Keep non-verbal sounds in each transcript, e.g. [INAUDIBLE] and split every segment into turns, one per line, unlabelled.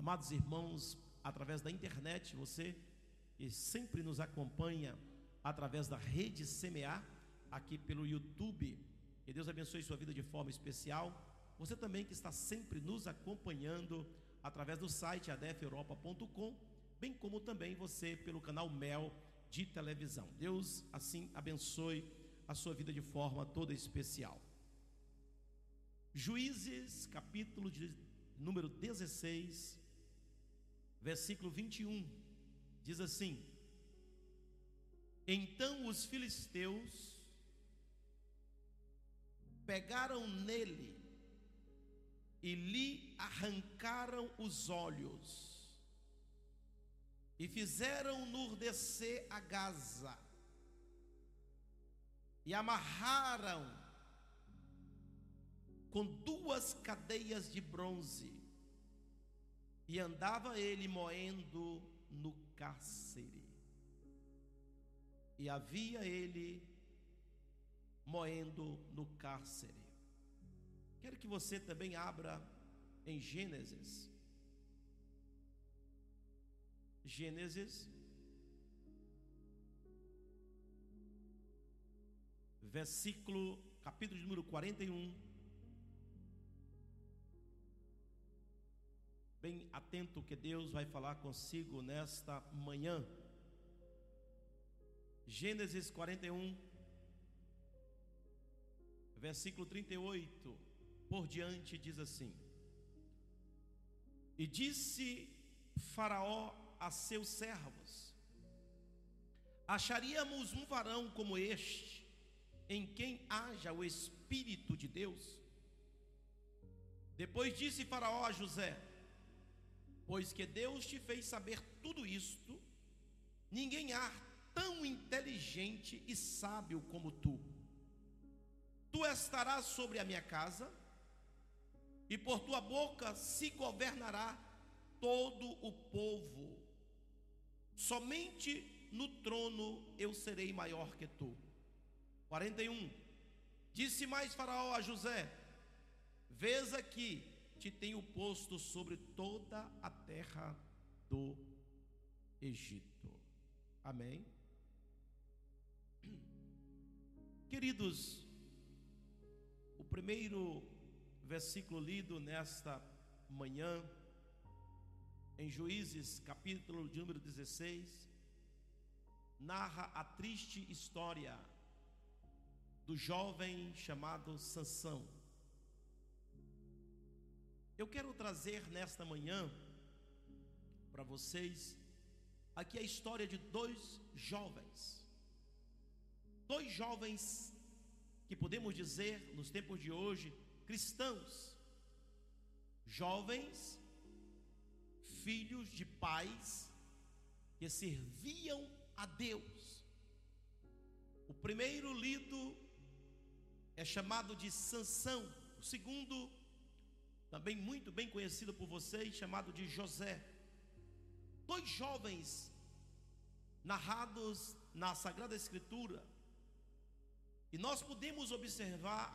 Amados irmãos, através da internet, você que sempre nos acompanha através da rede Semear, aqui pelo YouTube, que Deus abençoe sua vida de forma especial. Você também que está sempre nos acompanhando através do site adefeuropa.com, bem como também você pelo canal Mel de televisão. Deus assim abençoe a sua vida de forma toda especial. Juízes, capítulo de número 16, versículo 21, diz assim: Então os filisteus pegaram nele e lhe arrancaram os olhos e fizeram-no descer a Gaza e amarraram com duas cadeias de bronze e andava ele moendo no cárcere e havia ele moendo no cárcere Quero que você também abra em Gênesis. Gênesis, versículo, capítulo número 41. Bem atento que Deus vai falar consigo nesta manhã. Gênesis 41, versículo 38 por diante diz assim: E disse Faraó a seus servos: Acharíamos um varão como este, em quem haja o Espírito de Deus? Depois disse Faraó a José: Pois que Deus te fez saber tudo isto, ninguém há tão inteligente e sábio como tu. Tu estarás sobre a minha casa, e por tua boca se governará todo o povo. Somente no trono eu serei maior que tu. 41. Disse mais Faraó a José: Vês aqui, te tenho posto sobre toda a terra do Egito. Amém. [CLEARS THROAT] Queridos, o primeiro versículo lido nesta manhã, em Juízes, capítulo de número 16, narra a triste história do jovem chamado Sansão. Eu quero trazer nesta manhã para vocês aqui a história de dois jovens. Dois jovens que podemos dizer nos tempos de hoje cristãos, jovens, filhos de pais que serviam a Deus. O primeiro lido é chamado de Sansão, o segundo, também muito bem conhecido por vocês, chamado de José. Dois jovens narrados na Sagrada Escritura. E nós podemos observar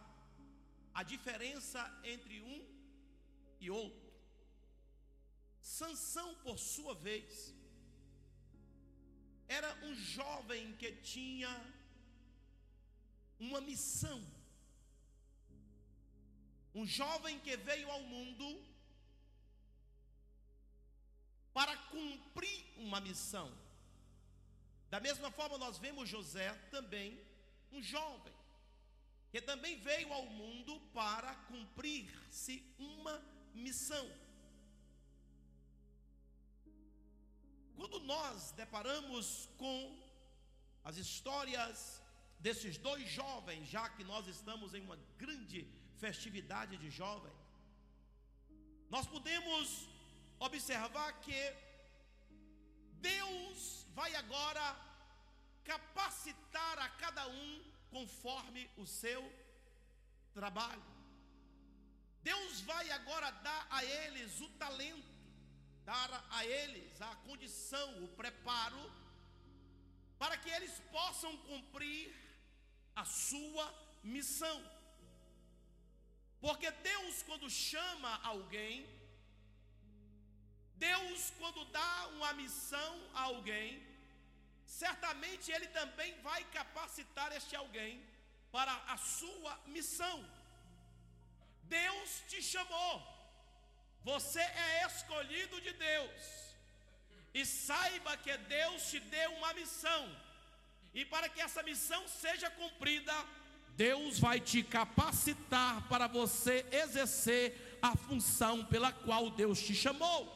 a diferença entre um e outro. Sansão, por sua vez, era um jovem que tinha uma missão. Um jovem que veio ao mundo para cumprir uma missão. Da mesma forma, nós vemos José também, um jovem que também veio ao mundo para cumprir-se uma missão. Quando nós deparamos com as histórias desses dois jovens, já que nós estamos em uma grande festividade de jovens, nós podemos observar que Deus vai agora capacitar a cada um conforme o seu trabalho. Deus vai agora dar a eles o talento, dar a eles a condição, o preparo, para que eles possam cumprir a sua missão. Porque Deus, quando chama alguém, Deus, quando dá uma missão a alguém, certamente Ele também vai capacitar este alguém para a sua missão. Deus te chamou, você é escolhido de Deus, e saiba que Deus te deu uma missão, e para que essa missão seja cumprida, Deus vai te capacitar para você exercer a função pela qual Deus te chamou.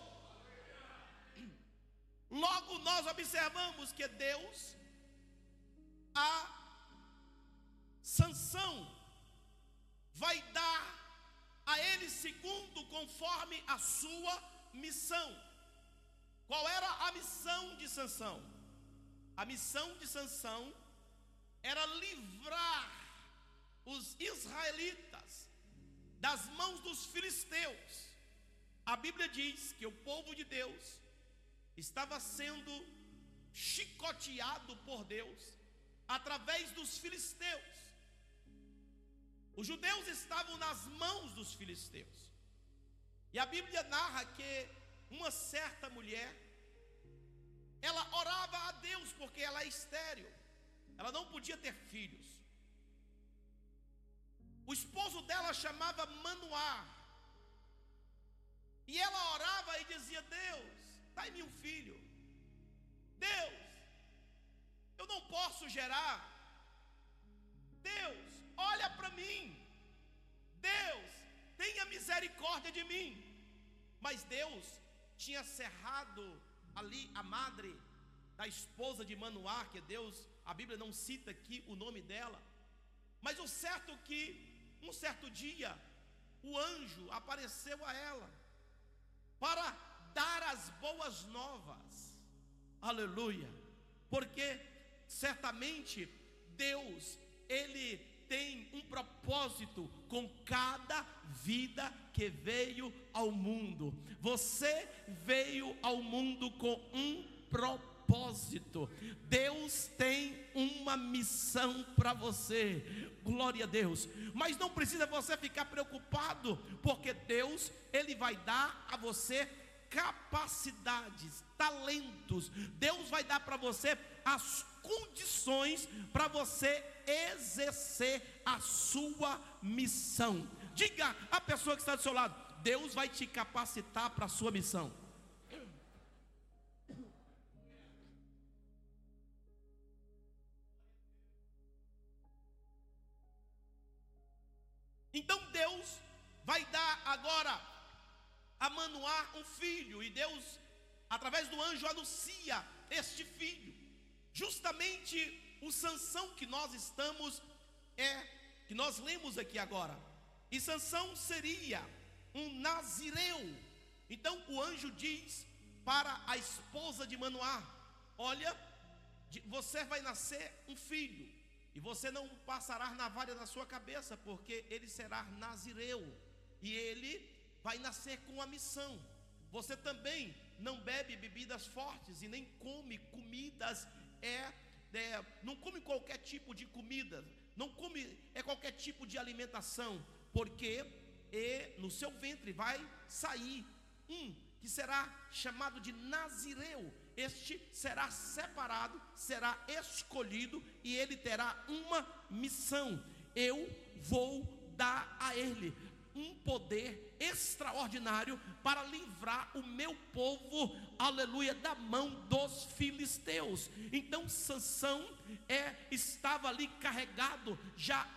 Logo nós observamos que Deus a sanção vai dar a ele segundo conforme a sua missão. Qual era a missão de Sansão? A missão de Sansão era livrar os israelitas das mãos dos filisteus. A Bíblia diz que o povo de Deus estava sendo chicoteado por Deus através dos filisteus. Os judeus estavam nas mãos dos filisteus. E a Bíblia narra que uma certa mulher ela orava a Deus porque ela é estéril. Ela não podia ter filhos. O esposo dela chamava Manoá. E ela orava e dizia: Deus, dai-me um filho. Deus, eu não posso gerar. Deus, olha para mim. Deus, tenha misericórdia de mim. Mas Deus tinha cerrado ali a madre da esposa de Manoá, que Deus, a Bíblia não cita aqui o nome dela. Mas o certo é que um certo dia, o anjo apareceu a ela para dar as boas novas. Aleluia. Porque certamente Deus, ele tem um propósito com cada vida que veio ao mundo. Você veio ao mundo com um propósito propósito. Deus tem uma missão para você. Glória a Deus. Mas não precisa você ficar preocupado, porque Deus, ele vai dar a você capacidades, talentos. Deus vai dar para você as condições para você exercer a sua missão. Diga a pessoa que está do seu lado: Deus vai te capacitar para a sua missão. Vai dar agora a Manoá um filho, e Deus, através do anjo, anuncia este filho. Justamente o Sansão que nós estamos é que nós lemos aqui agora. E Sansão seria um nazireu. Então o anjo diz para a esposa de Manoá: Olha, você vai nascer um filho. E você não passará navalha na sua cabeça, porque ele será nazireu. E ele vai nascer com a missão. Você também não bebe bebidas fortes e nem come comidas é, é não come qualquer tipo de comida, não come é qualquer tipo de alimentação, porque e no seu ventre vai sair um que será chamado de Nazireu. Este será separado, será escolhido e ele terá uma missão. Eu vou dar a ele um poder extraordinário para livrar o meu povo, aleluia, da mão dos filisteus. Então Sansão é estava ali carregado já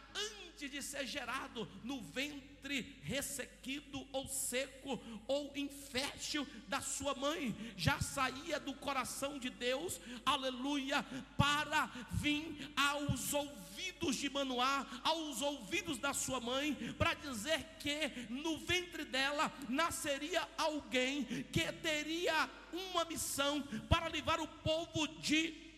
antes de ser gerado no ventre ressequido ou seco ou infértil da sua mãe, já saía do coração de Deus, aleluia, para vir aos ouvidos de Manoá, aos ouvidos da sua mãe, para dizer que no ventre dela nasceria alguém que teria uma missão para livrar o povo de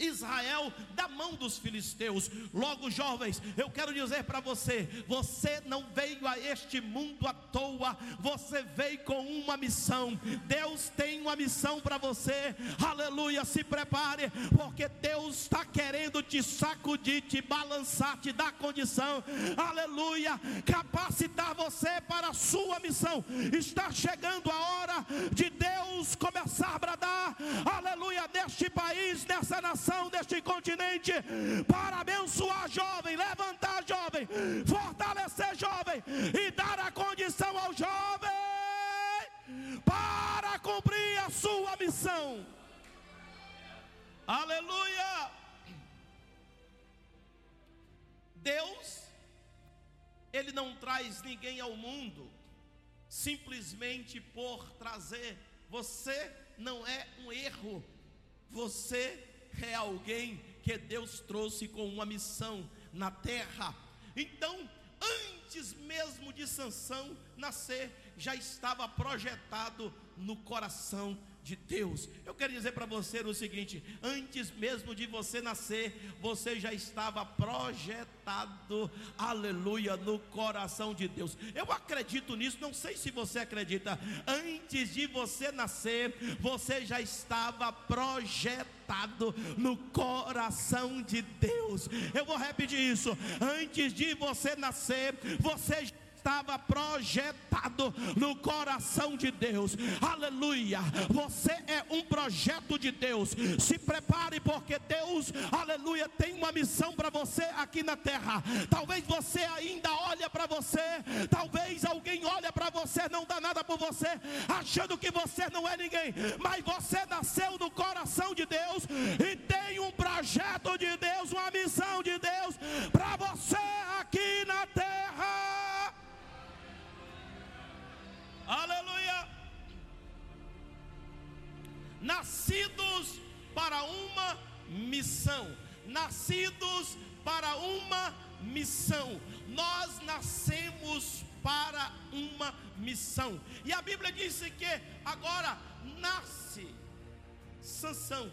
Israel da mão dos filisteus. Logo, jovens, eu quero dizer para você: você não veio a este mundo à toa, você veio com uma missão. Deus tem uma missão para você. Aleluia, se prepare, porque Deus está querendo te sacudir, te balançar, te dar condição. Aleluia, capacitar você para a sua missão. Está chegando a hora de Deus começar a bradar, aleluia, neste país, nessa nação, neste continente, para abençoar jovem, levantar jovem, fortalecer jovem e dar a condição ao jovem para cumprir a sua missão. Aleluia! Deus, Ele não traz ninguém ao mundo simplesmente por trazer. Você não é um erro, você é alguém que Deus trouxe com uma missão na terra. Então, antes mesmo de Sansão nascer, já estava projetado no coração de Deus. Eu quero dizer para você o seguinte: antes mesmo de você nascer, você já estava projetado, aleluia, no coração de Deus. Eu acredito nisso, não sei se você acredita. Antes de você nascer, você já estava projetado no coração de Deus. Eu vou repetir isso. Antes de você nascer, você já estava projetado no coração de Deus. Aleluia! Você é um projeto de Deus. Se prepare porque Deus, aleluia, tem uma missão para você aqui na terra. Talvez você ainda olhe para você, talvez alguém olhe para você, não dá nada por você, achando que você não é ninguém, mas você nasceu no coração de Deus e tem um projeto de Deus, uma missão de Deus para você aqui na terra. Aleluia. Nascidos para uma missão. Nascidos para uma missão. Nós nascemos para uma missão. E a Bíblia diz que agora nasce Sansão.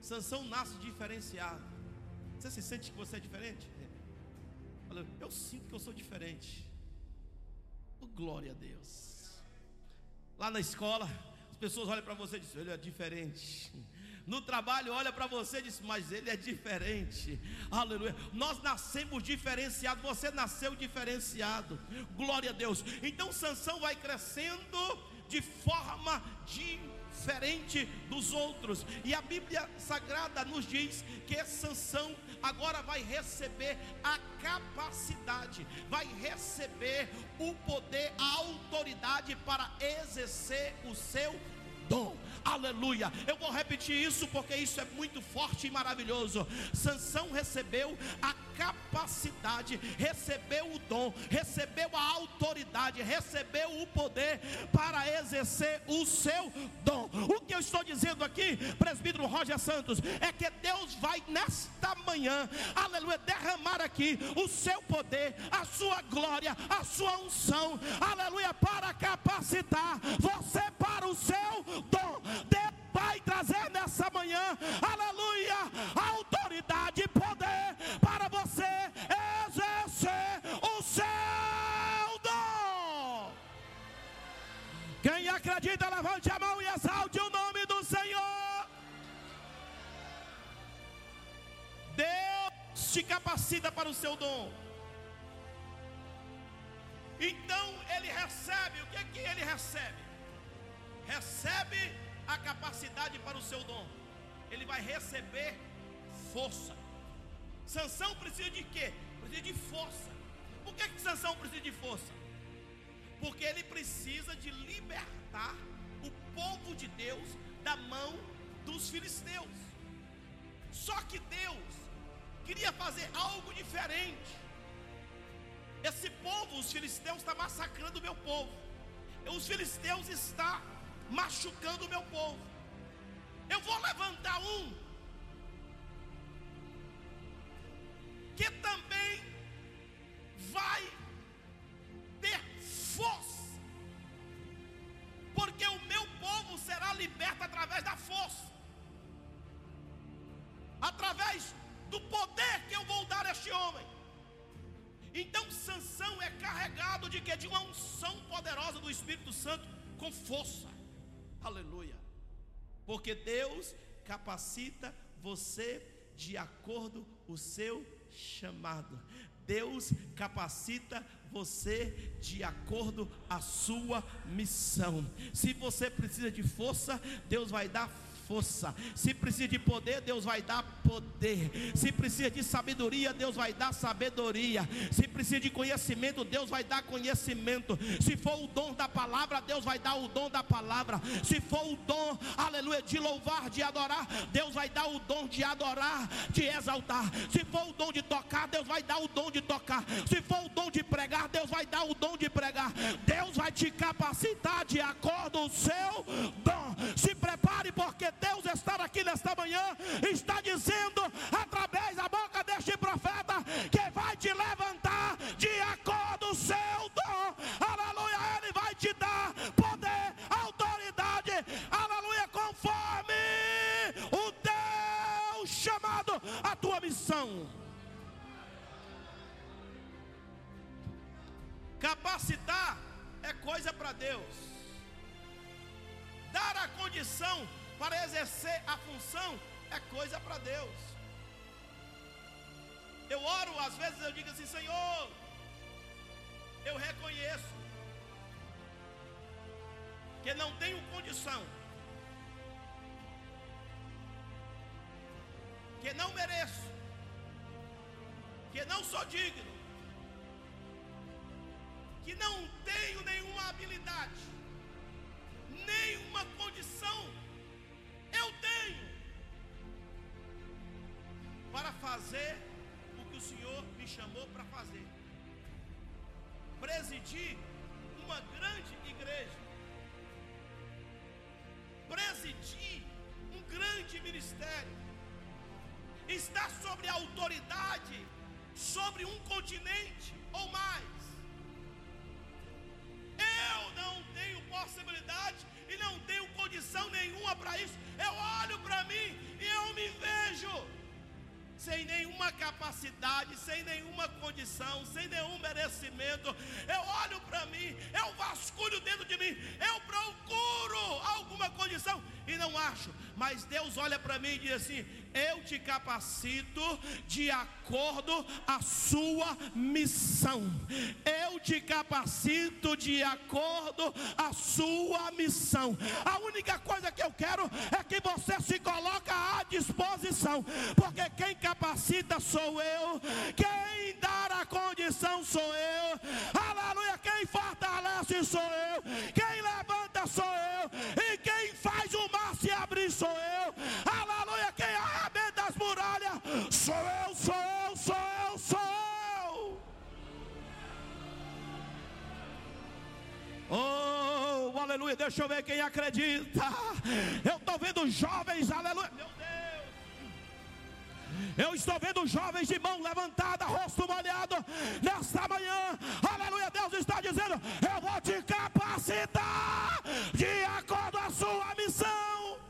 Sansão nasce diferenciado. Você se sente que você é diferente? Eu sinto que eu sou diferente. Oh, glória a Deus. Lá na escola, as pessoas olham para você e dizem: ele é diferente. No trabalho, olha para você e diz: Mas ele é diferente. Aleluia. Nós nascemos diferenciados. Você nasceu diferenciado. Glória a Deus. Então Sansão vai crescendo de forma diferente dos outros. E a Bíblia Sagrada nos diz que Sansão agora vai receber a capacidade, vai receber o poder, a autoridade para exercer o seu dom. Aleluia. Eu vou repetir isso porque isso é muito forte e maravilhoso. Sansão recebeu a capacidade, recebeu o dom, recebeu a autoridade, recebeu o poder para exercer o seu dom. O que eu estou dizendo aqui, presbítero Roger Santos, é que Deus vai nesta manhã, aleluia, derramar aqui o seu poder, a sua glória, a sua unção, aleluia, para capacitar você para o seu dom. Deus vai trazer nessa manhã, aleluia, autoridade e poder para você exercer o seu dom. Quem acredita, levante a mão e exalte o nome do Senhor. Deus te capacita para o seu dom. Então ele recebe, o que é que ele recebe? Recebe a capacidade para o seu dom. Ele vai receber força. Sansão precisa de quê? Precisa de força. Por que, que Sansão precisa de força? Porque ele precisa de libertar o povo de Deus da mão dos filisteus. Só que Deus queria fazer algo diferente. Esse povo, os filisteus, está massacrando o meu povo. Os filisteus estão machucando o meu povo. Eu vou levantar um que também vai ter força, porque o meu povo será liberto através da força, através do poder que eu vou dar a este homem. Então Sansão é carregado de que de uma unção poderosa do Espírito Santo com força. Aleluia. Porque Deus capacita você de acordo o seu chamado. Deus capacita você de acordo a sua missão. Se você precisa de força, Deus vai dar força. Se precisa de poder, Deus vai dar poder. Se precisa de sabedoria, Deus vai dar sabedoria. Se precisa de conhecimento, Deus vai dar conhecimento. Se for o dom da palavra, Deus vai dar o dom da palavra. Se for o dom, aleluia, de louvar, de adorar, Deus vai dar o dom de adorar, de exaltar. Se for o dom de tocar, Deus vai dar o dom de tocar. Se for o dom de pregar, Deus vai dar o dom de pregar. Deus vai te capacitar de acordo com o seu dom. Se prepare, manhã está dizendo que não tenho condição, que não mereço, que não sou digno, que não tenho nenhuma habilidade, nenhuma condição eu tenho para fazer o que o Senhor me chamou para fazer. Presidir uma grande igreja. Presidir um grande ministério. Estar sobre a autoridade sobre um continente ou mais. Eu não tenho possibilidade e não tenho condição nenhuma para isso. Eu olho para mim e eu me vejo sem nenhuma capacidade, sem nenhuma condição, sem nenhum merecimento. Eu olho para mim, eu vasculho dentro de mim, eu procuro alguma condição e não acho. Mas Deus olha para mim e diz assim: Eu te capacito de acordo a sua missão. Eu te capacito de acordo a sua missão. A única coisa que eu quero é que você se coloque à disposição, porque quem capacita sou eu, quem dá a condição sou eu. Aleluia, quem fortalece sou eu, quem levanta sou eu, e quem faz o mar se abrir sou eu. Aleluia. Quem muralhas sou eu, sou eu, sou eu, sou eu. Oh, aleluia. Deixa eu ver quem acredita. Eu estou vendo jovens, aleluia. Meu Deus. Eu estou vendo jovens de mão levantada, rosto molhado, nesta manhã, aleluia. Deus está dizendo: Eu vou te capacitar de acordo a sua missão.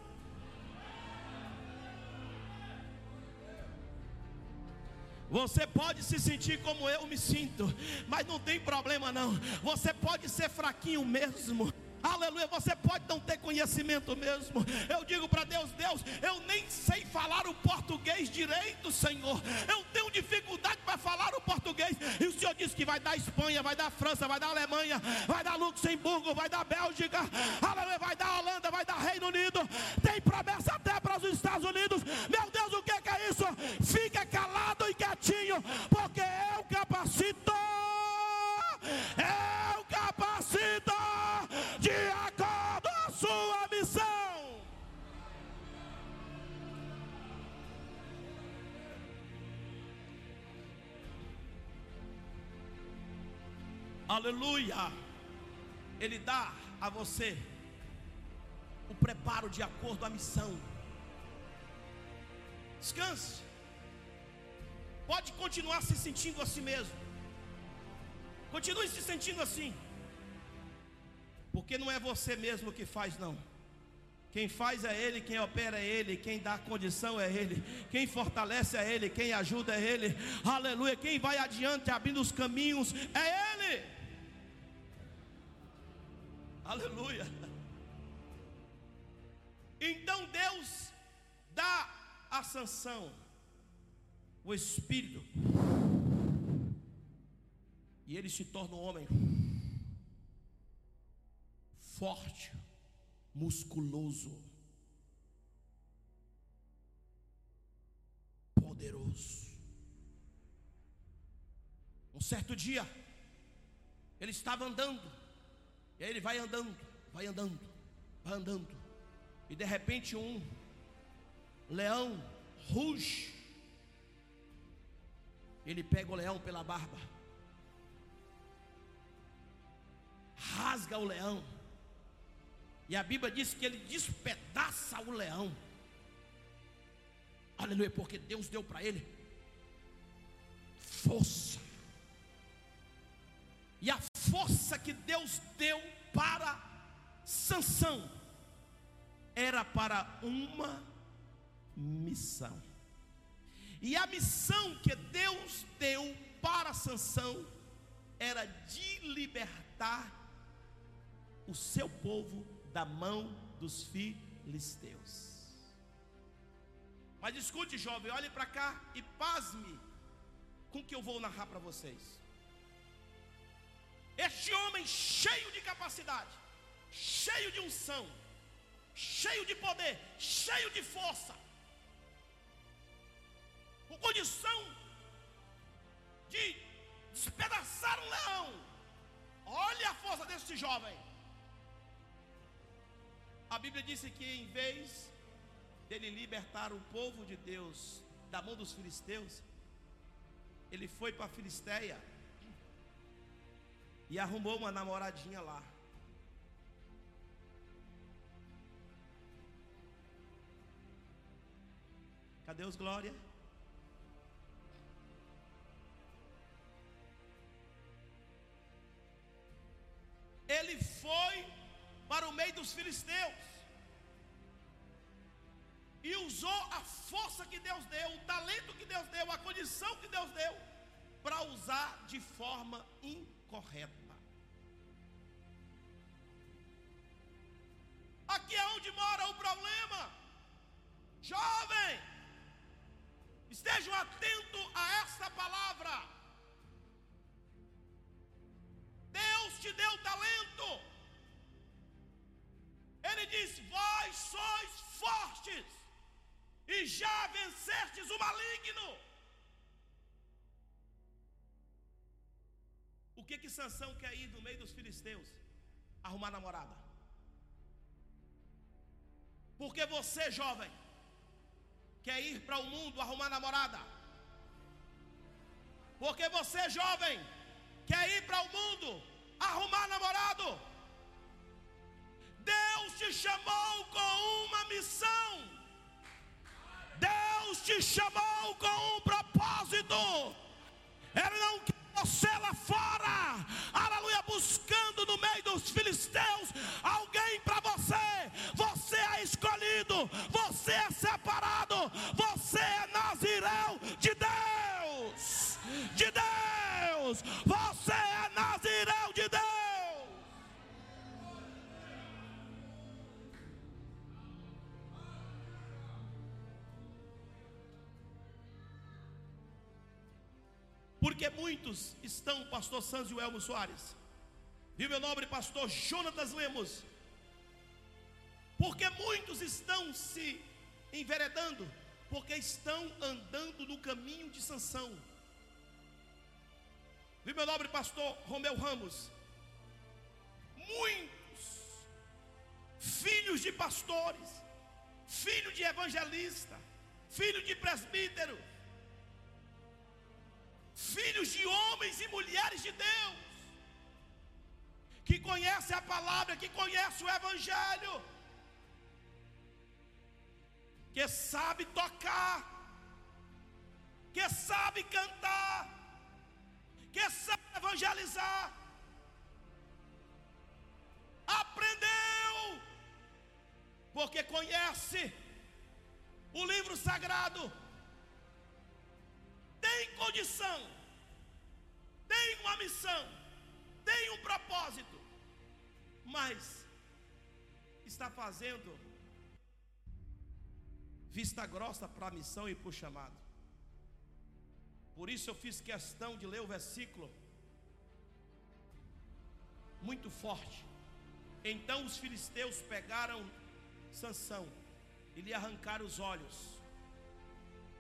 Você pode se sentir como eu me sinto, mas não tem problema não. Você pode ser fraquinho mesmo. Aleluia, você pode não ter conhecimento mesmo. Eu digo para Deus, Deus, eu nem sei falar o português direito, Senhor. Eu tenho dificuldade para falar o português. E o Senhor disse que vai dar Espanha, vai dar França, vai dar Alemanha, vai dar Luxemburgo, vai dar Bélgica, aleluia, vai dar Holanda, vai dar Reino Unido. Tem promessa até para os Estados Unidos. Meu Deus, o que é isso? Quietinho, porque eu capacito. Eu capacito de acordo a sua missão. Aleluia. Ele dá a você o preparo de acordo à missão. Descanse. Pode continuar se sentindo assim mesmo. Continue se sentindo assim. Porque não é você mesmo que faz, não. Quem faz é Ele, quem opera é Ele, quem dá condição é Ele, quem fortalece é Ele, quem ajuda é Ele, aleluia. Quem vai adiante abrindo os caminhos é Ele, aleluia. Então Deus dá a sanção, o Espírito, e ele se torna um homem forte, musculoso, poderoso. Um certo dia, ele estava andando, e aí ele vai andando, vai andando, vai andando, e de repente um leão ruge. Ele pega o leão pela barba, rasga o leão, e a Bíblia diz que ele despedaça o leão. Aleluia, porque Deus deu para ele força. E a força que Deus deu para Sansão era para uma missão. E a missão que Deus deu para Sansão era de libertar o seu povo da mão dos filisteus. Mas escute, jovem, olhe para cá e pasme com o que eu vou narrar para vocês. Este homem cheio de capacidade, cheio de unção, cheio de poder, cheio de força, com condição de despedaçar um leão. Olha a força desse jovem. A Bíblia disse que em vez dele libertar o povo de Deus da mão dos filisteus, ele foi para a Filisteia e arrumou uma namoradinha lá. Cadê os glória? Meio dos filisteus e usou a força que Deus deu, o talento que Deus deu, a condição que Deus deu, para usar de forma incorreta. Aqui é onde mora o problema. Jovem, estejam atentos a esta palavra. Deus te deu talento. Ele diz: Vós sois fortes e já vencestes o maligno. O que que Sansão quer ir no meio dos filisteus? Arrumar namorada. Porque você, jovem, quer ir para o mundo arrumar namorada. Porque você, jovem, quer ir para o mundo arrumar namorado. Deus te chamou com uma missão. Deus te chamou com um propósito. Ele não quer você lá fora, aleluia, buscando no meio dos filisteus alguém para você. Você é escolhido, você é separado, você é nazireu de Deus, de Deus, Porque muitos estão, pastor Sanzio Elmo Soares, e meu nobre pastor Jonatas Lemos, porque muitos estão se enveredando, porque estão andando no caminho de Sansão. Viu meu nobre pastor Romeu Ramos? Muitos filhos de pastores, filho de evangelista, filho de presbítero, filhos de homens e mulheres de Deus, que conhece a palavra, que conhece o Evangelho, que sabe tocar, que sabe cantar, que sabe evangelizar, aprendeu, porque conhece o livro sagrado tem condição, tem uma missão, tem um propósito, mas está fazendo vista grossa para a missão e para o chamado. Por isso eu fiz questão de ler o versículo muito forte. Então os filisteus pegaram Sansão e lhe arrancaram os olhos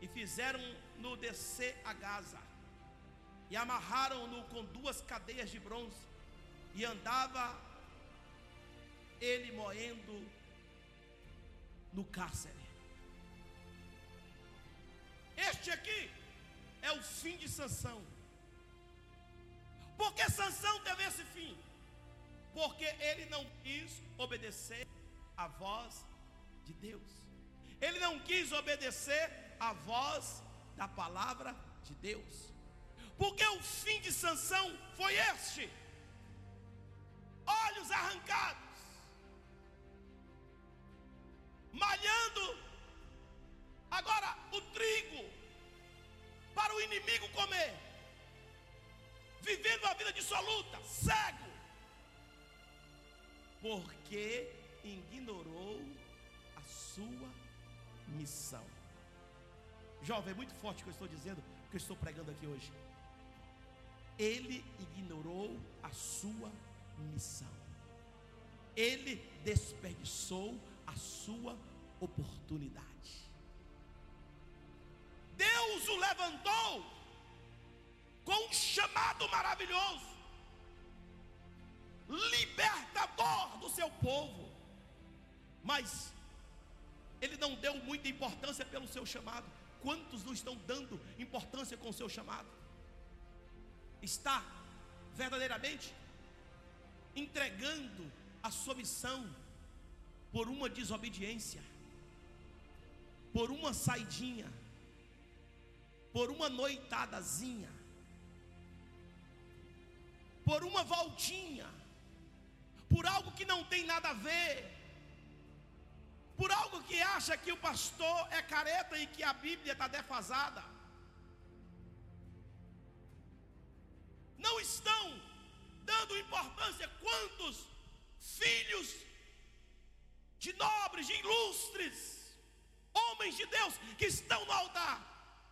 e fizeram-no descer a Gaza e amarraram-no com duas cadeias de bronze e andava ele moendo no cárcere. Este aqui é o fim de Sansão. Por que Sansão teve esse fim? Porque ele não quis obedecer a voz de Deus. Ele não quis obedecer a voz da palavra de Deus. Porque o fim de Sansão foi este: olhos arrancados, malhando. Agora o trigo para o inimigo comer, vivendo a vida dissoluta, cego, porque ignorou a sua missão. Jovem, é muito forte o que eu estou dizendo, o que eu estou pregando aqui hoje. Ele ignorou a sua missão. Ele desperdiçou a sua oportunidade. Deus o levantou com um chamado maravilhoso, libertador do seu povo, mas ele não deu muita importância pelo seu chamado. Quantos não estão dando importância com o seu chamado? Está verdadeiramente entregando a sua missão por uma desobediência, por uma saidinha, por uma noitadazinha, por uma voltinha, por algo que não tem nada a ver, por algo que acha que o pastor é careta e que a Bíblia está defasada. Não estão dando importância quantos filhos de nobres, de ilustres, homens de Deus que estão no altar,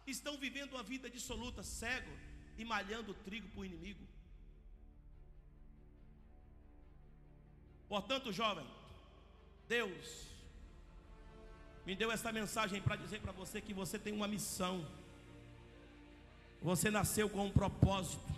estão vivendo uma vida dissoluta, cego e malhando trigo para o inimigo. Portanto, jovem, Deus me deu essa mensagem para dizer para você que você tem uma missão. Você nasceu com um propósito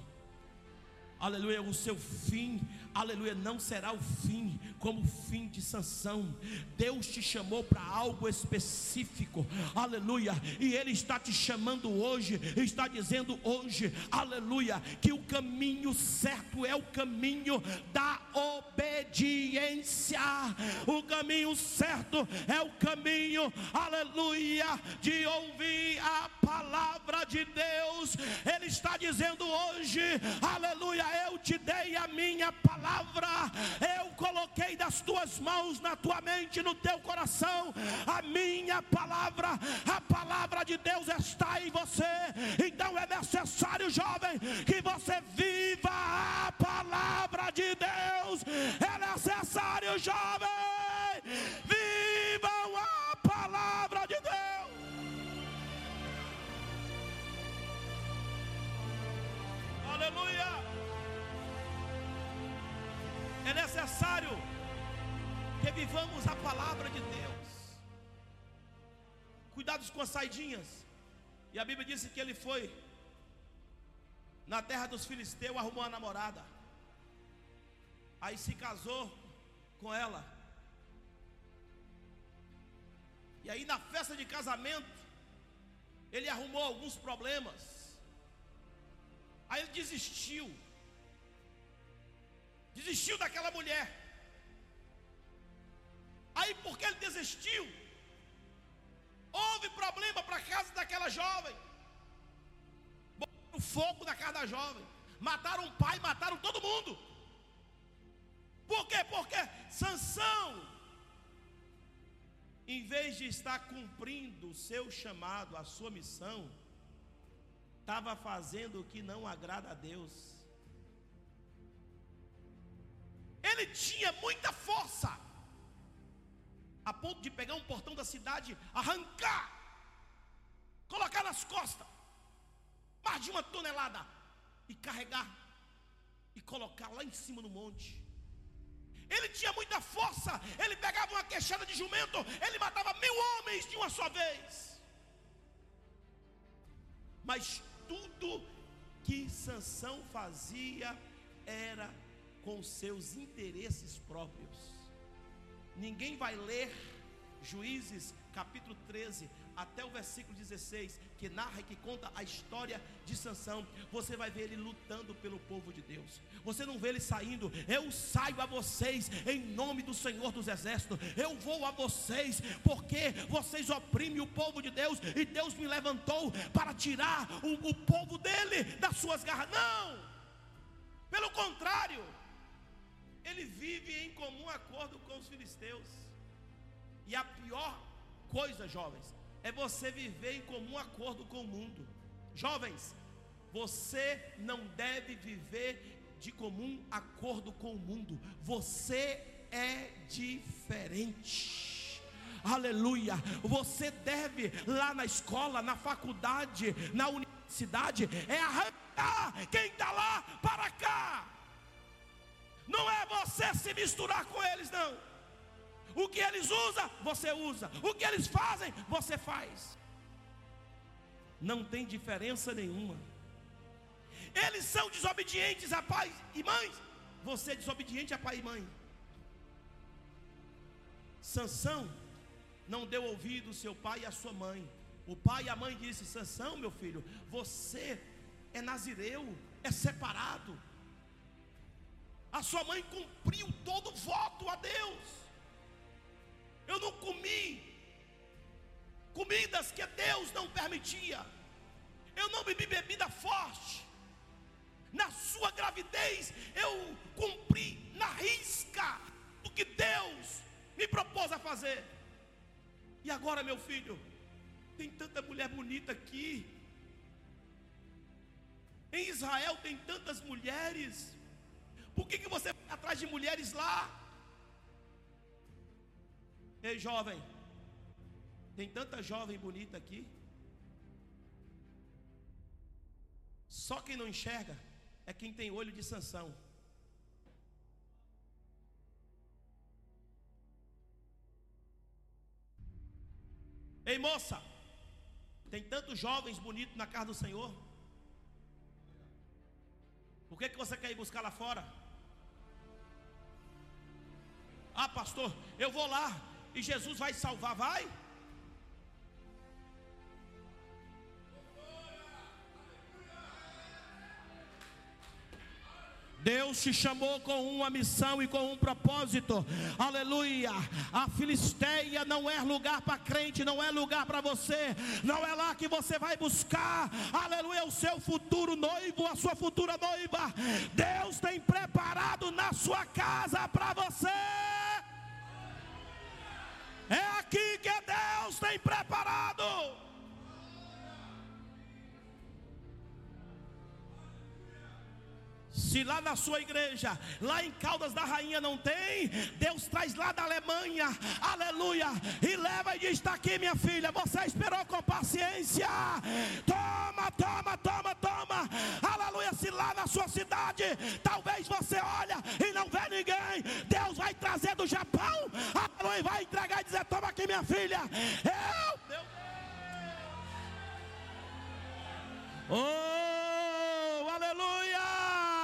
aleluia, o seu fim, aleluia, não será o fim como o fim de Sansão. Deus te chamou para algo específico, aleluia, e Ele está te chamando hoje, está dizendo hoje, aleluia, que o caminho certo é o caminho da obediência, o caminho certo é o caminho, aleluia, de ouvir a palavra de Deus. Ele está dizendo hoje, aleluia eu te dei a minha palavra, eu coloquei das tuas mãos, na tua mente, no teu coração, a minha palavra, a palavra de Deus está em você. Então é necessário, jovem, que você viva a palavra de Deus. É necessário, jovem, vivam a palavra de Deus. Aleluia. É necessário que vivamos a palavra de Deus. Cuidados com as saidinhas. E a Bíblia disse que ele foi na terra dos filisteus, arrumou a namorada. Aí se casou com ela. E aí na festa de casamento, ele arrumou alguns problemas. Aí ele desistiu desistiu daquela mulher. Aí, porque ele desistiu, houve problema para a casa daquela jovem. Botaram fogo na casa da jovem. Mataram o pai, mataram todo mundo. Por quê? Porque Sansão, em vez de estar cumprindo o seu chamado, a sua missão, estava fazendo o que não agrada a Deus. Ele tinha muita força, a ponto de pegar um portão da cidade, arrancar, colocar nas costas, mais de uma tonelada, e carregar, e colocar lá em cima no monte. Ele tinha muita força. Ele pegava uma queixada de jumento. Ele matava mil homens de uma só vez. Mas tudo que Sansão fazia era com seus interesses próprios. Ninguém vai ler Juízes capítulo 13, até o versículo 16, que narra e que conta a história de Sansão, você vai ver ele lutando pelo povo de Deus. Você não vê ele saindo, eu saio a vocês em nome do Senhor dos Exércitos. Eu vou a vocês porque vocês oprimem o povo de Deus e Deus me levantou para tirar o, o povo dele das suas garras. Não! Pelo contrário, ele vive em comum acordo com os filisteus. E a pior coisa, jovens, é você viver em comum acordo com o mundo. Jovens, você não deve viver de comum acordo com o mundo. Você é diferente. Aleluia. Você deve lá na escola, na faculdade, na universidade, é arrancar quem está lá para cá. Não é você se misturar com eles, não. O que eles usam, você usa. O que eles fazem, você faz. Não tem diferença nenhuma. Eles são desobedientes a pai e mãe. Você é desobediente a pai e mãe. Sansão não deu ouvido ao seu pai e à sua mãe. O pai e a mãe disse: Sansão, meu filho, você é nazireu, é separado. A sua mãe cumpriu todo o voto a Deus. Eu não comi comidas que Deus não permitia. Eu não bebi bebida forte. Na sua gravidez, eu cumpri na risca o que Deus me propôs a fazer. E agora, meu filho, tem tanta mulher bonita aqui. Em Israel tem tantas mulheres. Por que, que você vai atrás de mulheres lá? Ei, jovem, tem tanta jovem bonita aqui. Só quem não enxerga é quem tem olho de sanção. Ei moça, tem tantos jovens bonitos na casa do Senhor. Por que, que você quer ir buscar lá fora? Ah, pastor, eu vou lá e Jesus vai salvar, vai? Deus te chamou com uma missão e com um propósito. Aleluia. A Filisteia não é lugar para crente, não é lugar para você. Não é lá que você vai buscar. Aleluia, o seu futuro noivo, a sua futura noiva. Deus tem preparado na sua casa para você. É aqui que Deus tem preparado. Se lá na sua igreja, lá em Caldas da Rainha não tem, Deus traz lá da Alemanha, aleluia, e leva e diz: está aqui, minha filha. Você esperou com paciência. Toma, toma, toma, toma, aleluia. Se lá na sua cidade, talvez você olha e não vê ninguém, Deus vai trazer do Japão, aleluia, vai entregar e dizer: toma aqui, minha filha. Eu, meu Deus. Oh, aleluia!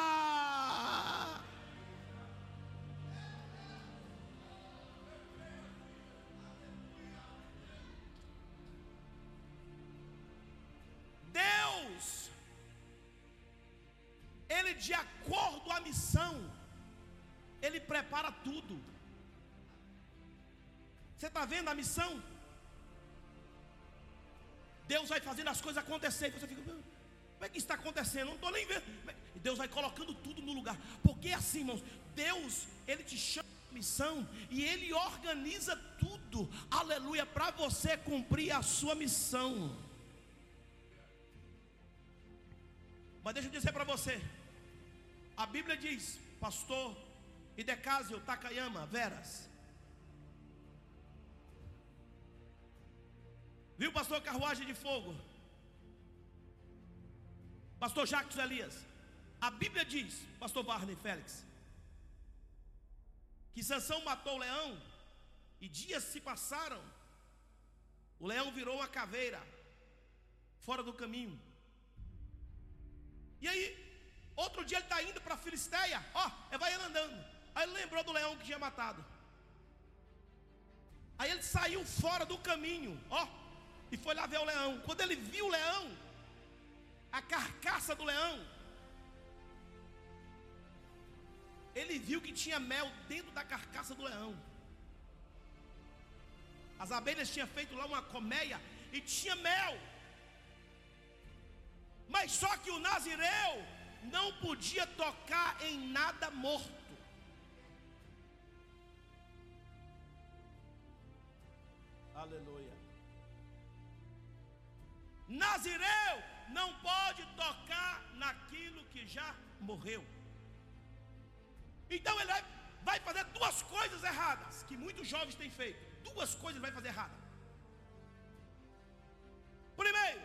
Deus, Ele de acordo à missão, Ele prepara tudo. Você está vendo a missão? Deus vai fazendo as coisas acontecer. E você fica, como é que está acontecendo? Não estou nem vendo. E Deus vai colocando tudo no lugar. Porque é assim, irmãos, Deus, Ele te chama missão e Ele organiza tudo, aleluia, para você cumprir a sua missão. Mas deixa eu dizer para você: a Bíblia diz, pastor Idecásio Takayama Veras. Viu, pastor Carruagem de Fogo? Pastor Jacques Elias. A Bíblia diz, pastor Barney Félix, que Sansão matou o leão e dias se passaram, o leão virou uma caveira fora do caminho. E aí, outro dia ele está indo para a Filisteia, ó, ele vai andando. Aí ele lembrou do leão que tinha matado. Aí ele saiu fora do caminho, ó, e foi lá ver o leão. Quando ele viu o leão, a carcaça do leão, ele viu que tinha mel dentro da carcaça do leão. As abelhas tinham feito lá uma colmeia e tinha mel. Mas só que o nazireu não podia tocar em nada morto. Aleluia. Nazireu não pode tocar naquilo que já morreu. Então ele vai fazer duas coisas erradas que muitos jovens têm feito. Duas coisas ele vai fazer errada. Primeiro,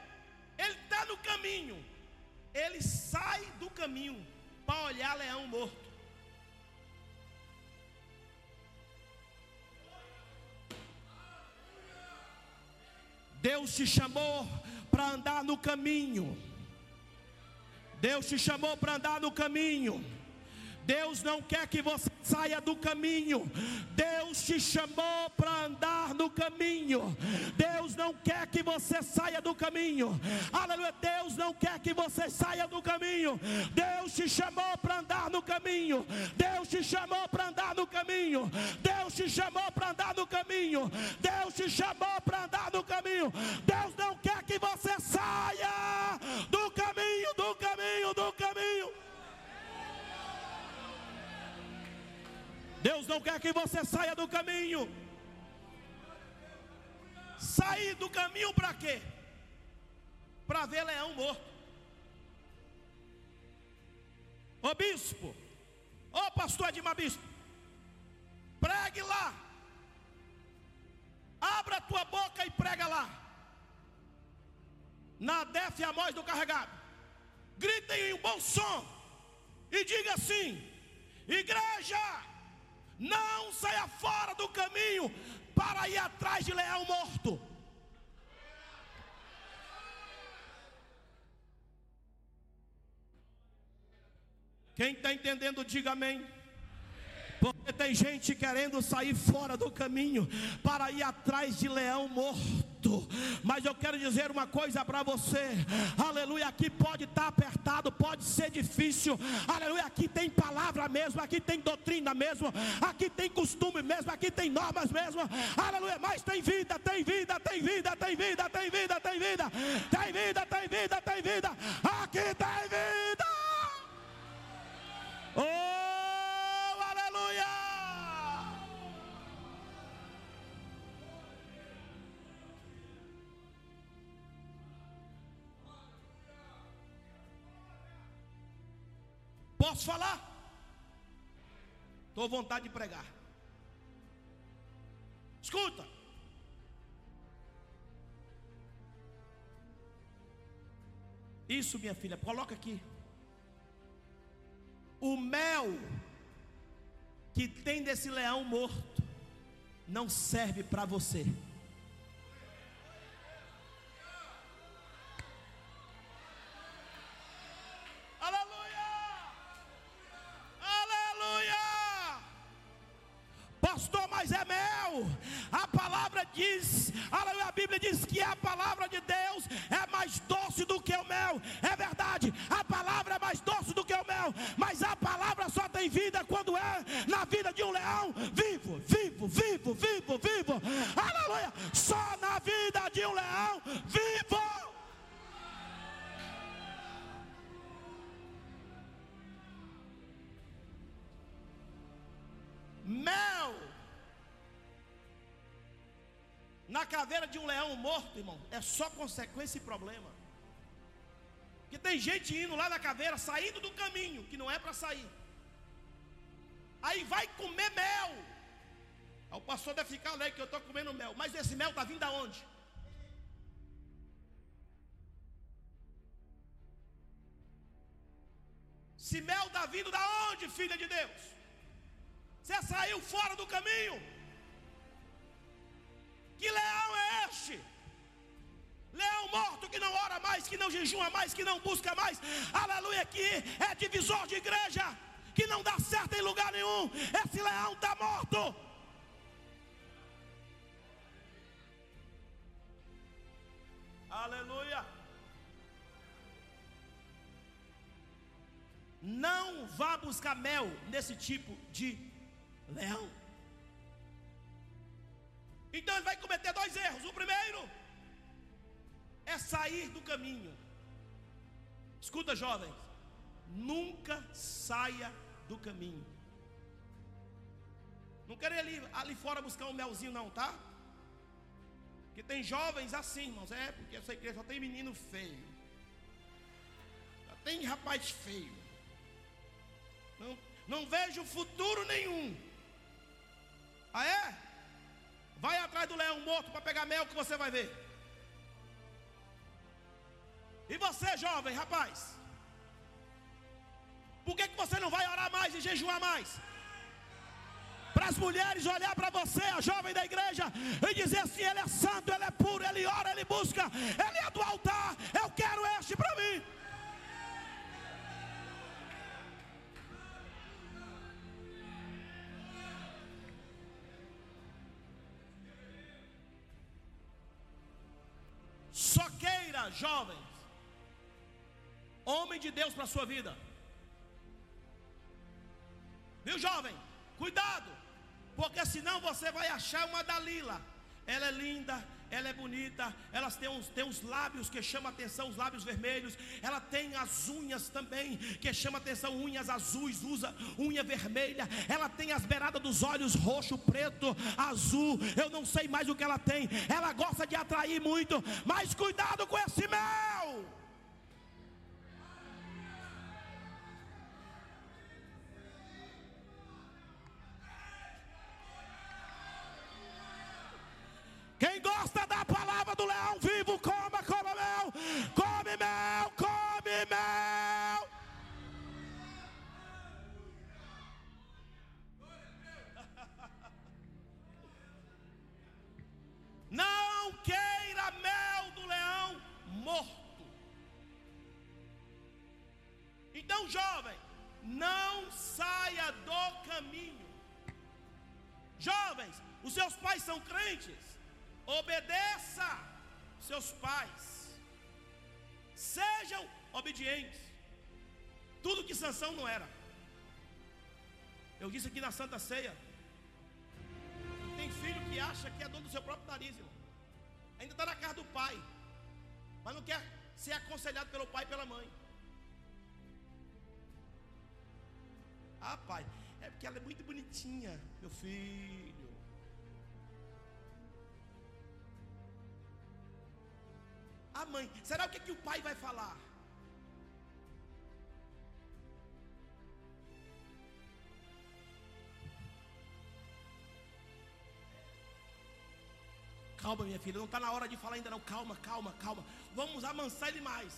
ele está no caminho, ele sai do caminho para olhar leão morto. Deus te chamou para andar no caminho. Deus te chamou para andar no caminho. Deus não quer que você saia do caminho. Deus te chamou para andar no caminho. Deus não quer que você saia do caminho. Aleluia. Deus não quer que você saia do caminho. Deus te chamou para andar no caminho. Deus te chamou para andar no caminho. Deus te chamou para andar no caminho. Deus te chamou para andar no caminho. Deus não quer que você saia do caminho, do caminho, do caminho. Deus não quer que você saia do caminho. Sair do caminho para quê? Para ver leão morto. Ô bispo, ô pastor Edmar Bispo, pregue lá. Abra a tua boca e prega lá. Na def a voz do carregado. Gritem em um bom som. E diga assim: Igreja, não saia fora do caminho para ir atrás de leão morto. Quem está entendendo, diga amém. Porque tem gente querendo sair fora do caminho para ir atrás de leão morto. Mas eu quero dizer uma coisa para você. Aleluia, aqui pode estar tá apertado, pode ser difícil. Aleluia, aqui tem palavra mesmo, aqui tem doutrina mesmo, aqui tem costume mesmo, aqui tem normas mesmo. Aleluia, mas tem vida, tem vida, tem vida, tem vida, tem vida, tem vida. Tem vida, tem vida, tem vida. Aqui tem vida. Oh! Posso falar? Estou à vontade de pregar. Escuta. Isso, minha filha, coloca aqui. O mel que tem desse leão morto não serve para você. Palavra de Deus é mais doce do que o mel. É verdade, a palavra é mais doce do que o mel, mas a palavra só tem vida quando é na vida de um leão vivo, vivo, vivo, vivo, vivo. Aleluia! Só na vida de um leão vivo. Mel na caveira de um leão morto, irmão, é só consequência e problema. Que tem gente indo lá na caveira, saindo do caminho, que não é para sair. Aí vai comer mel. Aí o pastor deve ficar alegre que eu estou comendo mel. Mas esse mel está vindo aonde? Se mel está vindo da onde, filha de Deus? Você saiu fora do caminho. Que leão é este? Leão morto que não ora mais, que não jejua mais, que não busca mais. Aleluia, que é divisor de igreja, que não dá certo em lugar nenhum. Esse leão está morto. Aleluia. Não vá buscar mel nesse tipo de leão. Então ele vai cometer dois erros. O primeiro é sair do caminho. Escuta, jovens, nunca saia do caminho. Não queria ali, ali fora buscar um melzinho, não, tá? Porque tem jovens assim, irmãos. É, porque essa igreja só tem menino feio. Só tem rapaz feio. Não, não vejo futuro nenhum. Ah é? Vai atrás do leão morto para pegar mel que você vai ver. E você, jovem, rapaz? Por que, que você não vai orar mais e jejuar mais? Para as mulheres olhar para você, a jovem da igreja, e dizer assim: ele é santo, ele é puro, ele ora, ele busca, ele é do altar. Eu quero este para mim. Jovens, homem de Deus para a sua vida. Viu, jovem? Cuidado, porque senão você vai achar uma Dalila. Ela é linda, ela é bonita, elas têm uns, têm uns lábios que chamam atenção, os lábios vermelhos, ela tem as unhas também, que chama atenção, unhas azuis, usa unha vermelha, ela tem as beiradas dos olhos roxo, preto, azul, eu não sei mais o que ela tem, ela gosta de atrair muito, mas cuidado com esse mel. Obedientes. Tudo que Sansão não era. Eu disse aqui na Santa Ceia. Tem filho que acha que é dono do seu próprio nariz, irmão. Ainda está na casa do pai. Mas não quer ser aconselhado pelo pai e pela mãe. Ah, pai, é porque ela é muito bonitinha, meu filho. a mãe. Será o que, que o pai vai falar? Calma, minha filha, não está na hora de falar ainda não. Calma, calma, calma. Vamos amansar ele mais.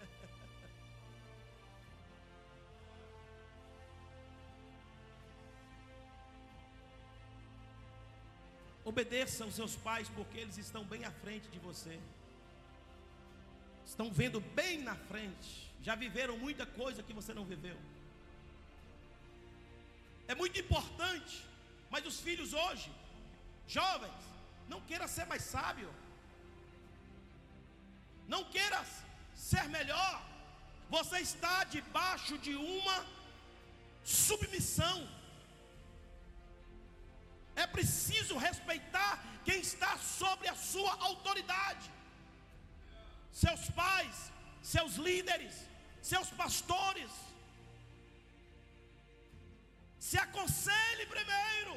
[LAUGHS] Obedeça aos seus pais, porque eles estão bem à frente de você. Estão vendo bem na frente. Já viveram muita coisa que você não viveu. É muito importante. Mas os filhos hoje, jovens, não queira ser mais sábio. Não queira ser melhor. Você está debaixo de uma submissão. É preciso respeitar quem está sobre a sua autoridade. Seus pais, seus líderes, seus pastores. Se aconselhe primeiro.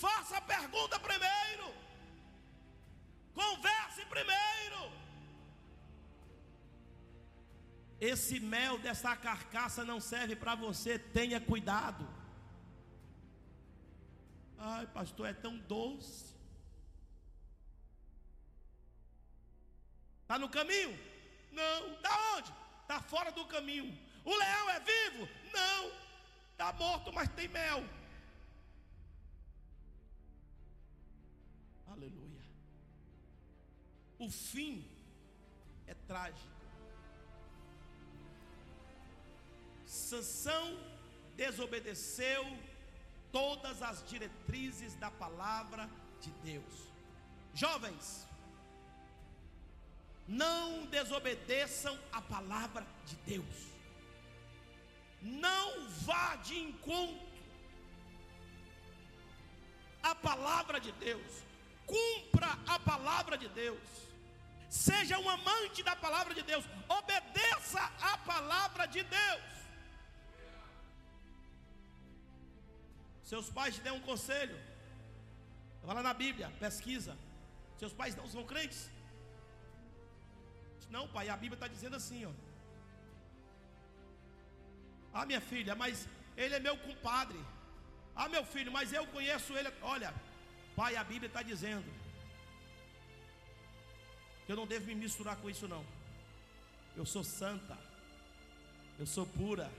Faça a pergunta primeiro. Converse primeiro. Esse mel dessa carcaça não serve para você, tenha cuidado. Ai, pastor, é tão doce. Está no caminho? Não. Está onde? Está fora do caminho. O leão é vivo? Não. Está morto, mas tem mel. O fim é trágico. Sansão desobedeceu todas as diretrizes da palavra de Deus. Jovens, não desobedeçam a palavra de Deus. Não vá de encontro à palavra de Deus. Cumpra a palavra de Deus. Seja um amante da palavra de Deus. Obedeça a palavra de Deus. Seus pais te dão um conselho. Vai lá na Bíblia, pesquisa. Seus pais não são crentes? Não, pai, a Bíblia está dizendo assim, ó. Ah, minha filha, mas ele é meu compadre. Ah, meu filho, mas eu conheço ele. Olha, pai, a Bíblia está dizendo. Eu não devo me misturar com isso, não. Eu sou santa. Eu sou pura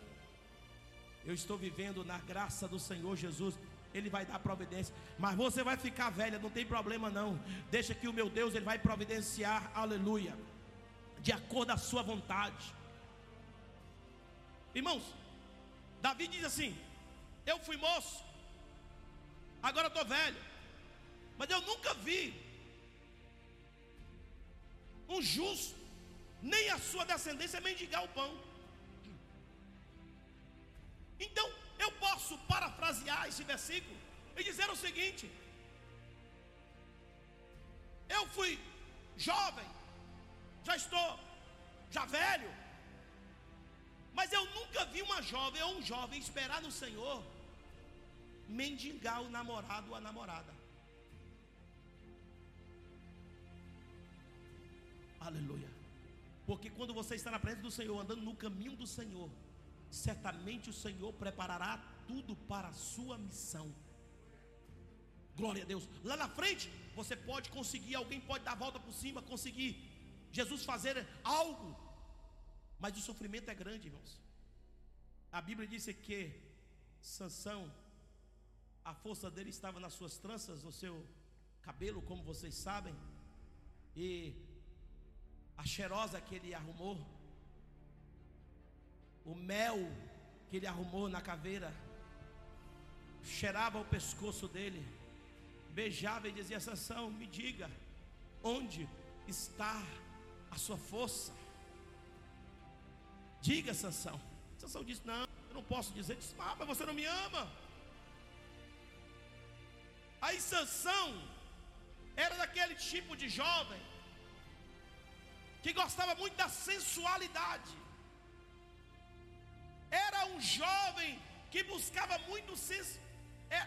eu estou vivendo na graça do Senhor Jesus. Ele vai dar providência, mas você vai ficar velha, não tem problema não. Deixa que o meu Deus ele vai providenciar, aleluia, de acordo a sua vontade. Irmãos, Davi diz assim: Eu fui moço, agora estou velho, mas eu nunca vi um justo, nem a sua descendência mendigar o pão. Então, eu posso parafrasear esse versículo e dizer o seguinte: Eu fui jovem, já estou já velho, mas eu nunca vi uma jovem ou um jovem esperar no Senhor mendigar o namorado ou a namorada. Aleluia. Porque quando você está na presença do Senhor, andando no caminho do Senhor, certamente o Senhor preparará tudo para a sua missão. Glória a Deus. Lá na frente, você pode conseguir, alguém pode dar a volta por cima, conseguir Jesus fazer algo. Mas o sofrimento é grande, irmãos. A Bíblia disse que Sansão, a força dele estava nas suas tranças, no seu cabelo, como vocês sabem, e a cheirosa que ele arrumou o mel que ele arrumou na caveira, cheirava o pescoço dele, beijava e dizia: Sansão, me diga, onde está a sua força? Diga, Sansão. Sansão disse: Não, eu não posso dizer. Disse, ah, mas você não me ama. Aí Sansão era daquele tipo de jovem que gostava muito da sensualidade. Era um jovem que buscava muito sens é,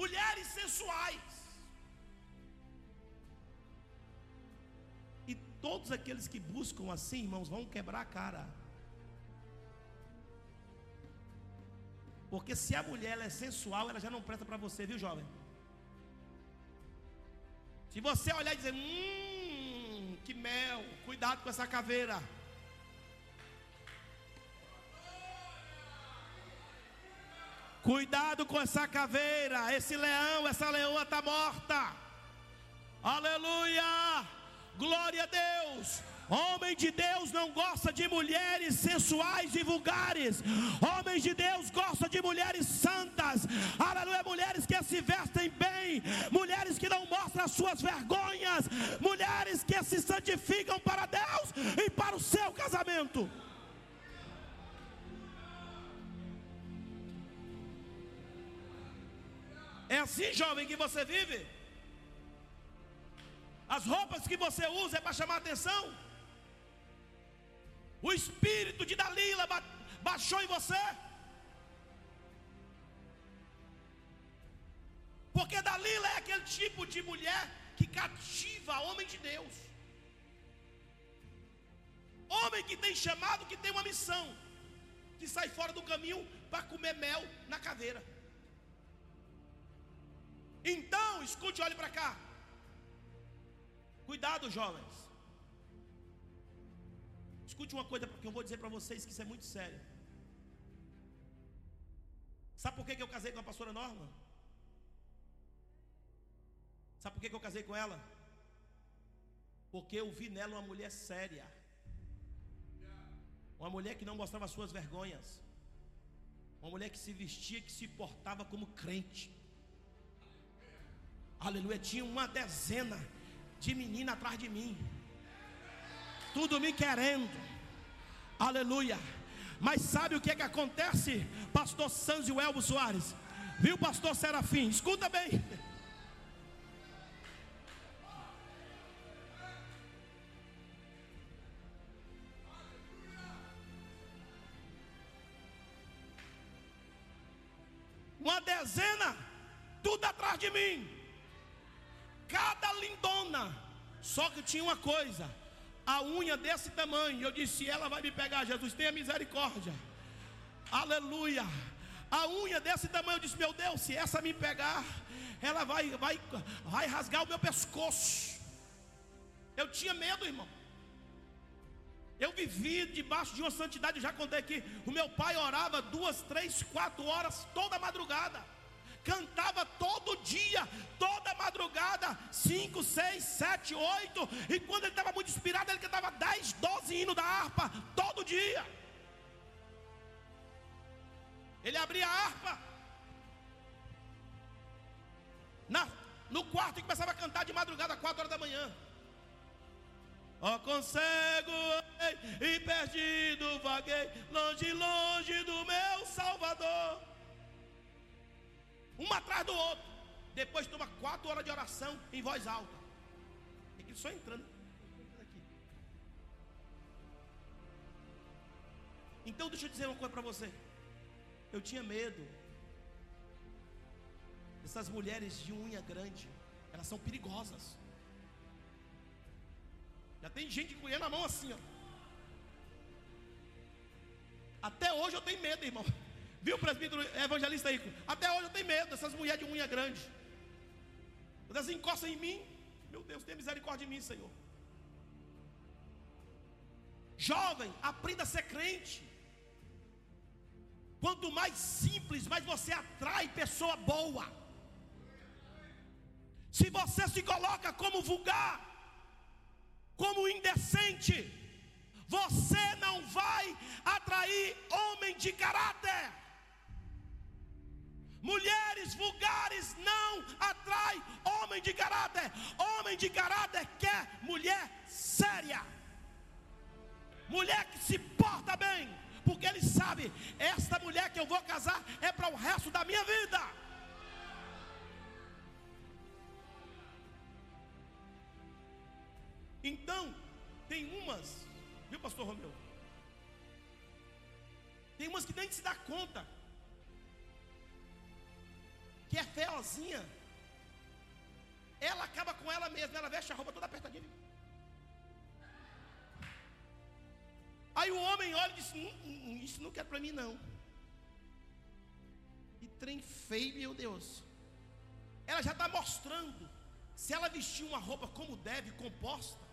mulheres sensuais. E todos aqueles que buscam assim, irmãos, vão quebrar a cara. Porque se a mulher é sensual, ela já não presta para você, viu, jovem? Se você olhar e dizer, hum, que mel, cuidado com essa caveira. Cuidado com essa caveira, esse leão, essa leoa está morta. Aleluia! Glória a Deus! Homem de Deus não gosta de mulheres sensuais e vulgares. Homem de Deus gosta de mulheres santas. Aleluia, mulheres que se vestem bem, mulheres que não mostram as suas vergonhas, mulheres que se santificam para Deus e para o seu casamento. É assim, jovem, que você vive? As roupas que você usa é para chamar atenção? O espírito de Dalila baixou em você? Porque Dalila é aquele tipo de mulher que cativa homem de Deus. Homem que tem chamado, que tem uma missão, que sai fora do caminho para comer mel na caveira. Então, escute, olhe para cá. Cuidado, jovens. Escute uma coisa que eu vou dizer para vocês que isso é muito sério. Sabe por que eu casei com a pastora Norma? Sabe por que que eu casei com ela? Porque eu vi nela uma mulher séria. Uma mulher que não mostrava suas vergonhas. Uma mulher que se vestia, que se portava como crente. Aleluia. Tinha uma dezena de menina atrás de mim. Tudo me querendo. Aleluia. Mas sabe o que é que acontece, pastor Sanzio Elvo Soares? Viu, pastor Serafim? Escuta bem. Uma dezena, tudo atrás de mim. Cada lindona. Só que tinha uma coisa: a unha desse tamanho. Eu disse: Ela vai me pegar, Jesus, tenha misericórdia. Aleluia. A unha desse tamanho. Eu disse: Meu Deus, se essa me pegar, ela vai, vai, vai rasgar o meu pescoço. Eu tinha medo, irmão. Eu vivi debaixo de uma santidade, já contei aqui. O meu pai orava duas, três, quatro horas toda madrugada cantava todo dia, toda madrugada, 5, 6, 7, 8, e quando ele estava muito inspirado, ele cantava 10, 12 hinos da harpa, todo dia. Ele abria a harpa na, no quarto e começava a cantar de madrugada, 4 horas da manhã. Ó, oh, consigo e perdido vaguei, longe, longe do meu Salvador um atrás do outro. Depois toma quatro horas de oração em voz alta. Tem que só entrando. Então deixa eu dizer uma coisa para você. Eu tinha medo. Essas mulheres de unha grande, elas são perigosas. Já tem gente com unha na mão assim, ó. Até hoje eu tenho medo, irmão. Viu o presbítero evangelista aí? Até hoje eu tenho medo dessas mulheres de unha grande. Quando elas encostam em mim, meu Deus, tenha misericórdia de mim, Senhor. Jovem, aprenda a ser crente. Quanto mais simples, mais você atrai pessoa boa. Se você se coloca como vulgar, como indecente, você não vai atrair homem de caráter. Mulheres vulgares não atrai homem de caráter. Homem de caráter quer mulher séria. Mulher que se porta bem, porque ele sabe, esta mulher que eu vou casar é para o resto da minha vida. Então, tem umas, viu, pastor Romeu? Tem umas que nem se dá conta que é feozinha, ela acaba com ela mesma, ela veste a roupa toda apertadinha. Aí o homem olha e diz: hum, hum, hum Isso não quer para mim, não. E trem feio, meu Deus. Ela já está mostrando. Se ela vestir uma roupa como deve, composta,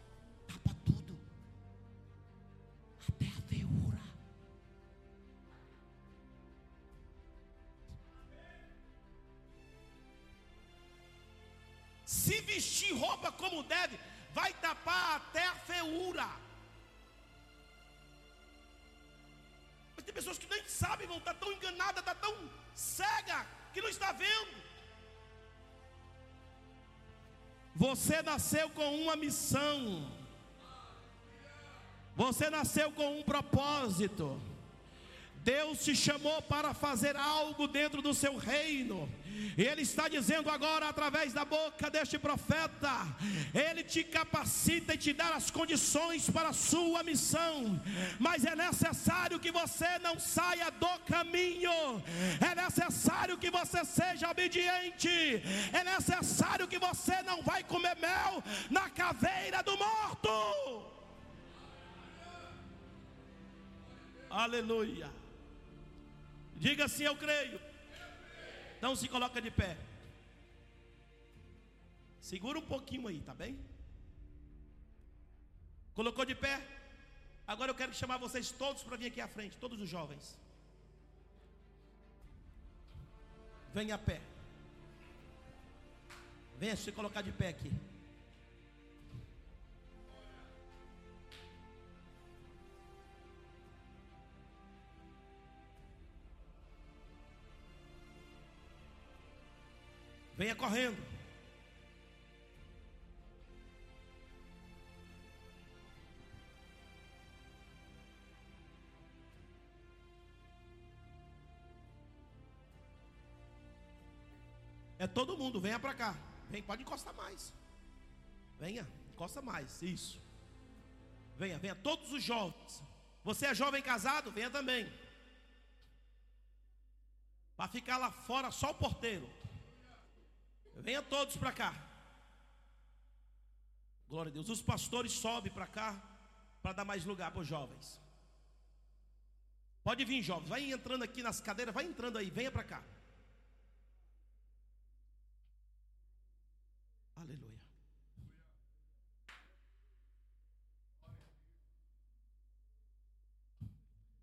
vestir roupa como deve, vai tapar até a feiura. Mas tem pessoas que nem sabem, vão estar tão enganadas, está tão cega, que não está vendo. Você nasceu com uma missão. Você nasceu com um propósito. Deus te chamou para fazer algo dentro do seu reino. E Ele está dizendo agora, através da boca deste profeta, Ele te capacita e te dá as condições para a sua missão. Mas é necessário que você não saia do caminho, é necessário que você seja obediente, é necessário que você não vai comer mel na caveira do morto. Aleluia. Diga assim: Eu creio. Então se coloca de pé. Segura um pouquinho aí, tá bem? Colocou de pé? Agora eu quero chamar vocês todos para vir aqui à frente, todos os jovens. Venha a pé. Venha se colocar de pé aqui. Venha correndo. É todo mundo, venha para cá. Vem, pode encostar mais. Venha, encosta mais. Isso. Venha, venha. Todos os jovens. Você é jovem casado? Venha também. Para ficar lá fora só o porteiro. Venha todos para cá. Glória a Deus. Os pastores sobem para cá para dar mais lugar para os jovens. Pode vir, jovens. Vai entrando aqui nas cadeiras, vai entrando aí, venha para cá. Aleluia.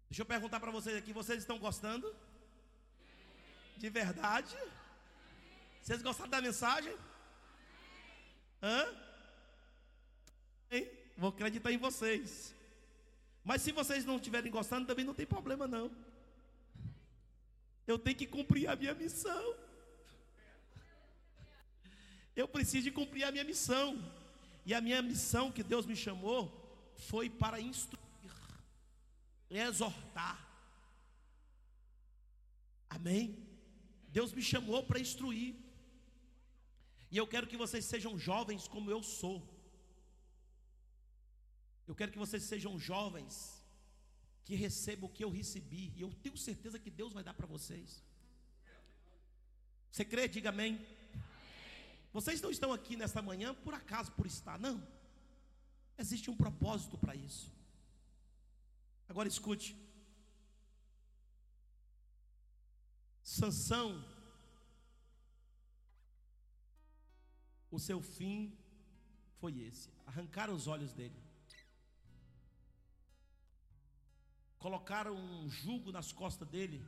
Deixa eu perguntar para vocês aqui, vocês estão gostando? De verdade? Vocês gostaram da mensagem? Hã? Hein? Vou acreditar em vocês. Mas se vocês não estiverem gostando, também não tem problema não. Eu tenho que cumprir a minha missão. Eu preciso de cumprir a minha missão. E a minha missão que Deus me chamou foi para instruir, exortar. Amém? Deus me chamou para instruir. E eu quero que vocês sejam jovens como eu sou. Eu quero que vocês sejam jovens que recebam o que eu recebi. E eu tenho certeza que Deus vai dar para vocês. Você crê? Diga amém. Vocês não estão aqui nesta manhã por acaso, por estar, não. Existe um propósito para isso. Agora escute. Sansão, o seu fim foi esse: arrancaram os olhos dele, colocaram um jugo nas costas dele,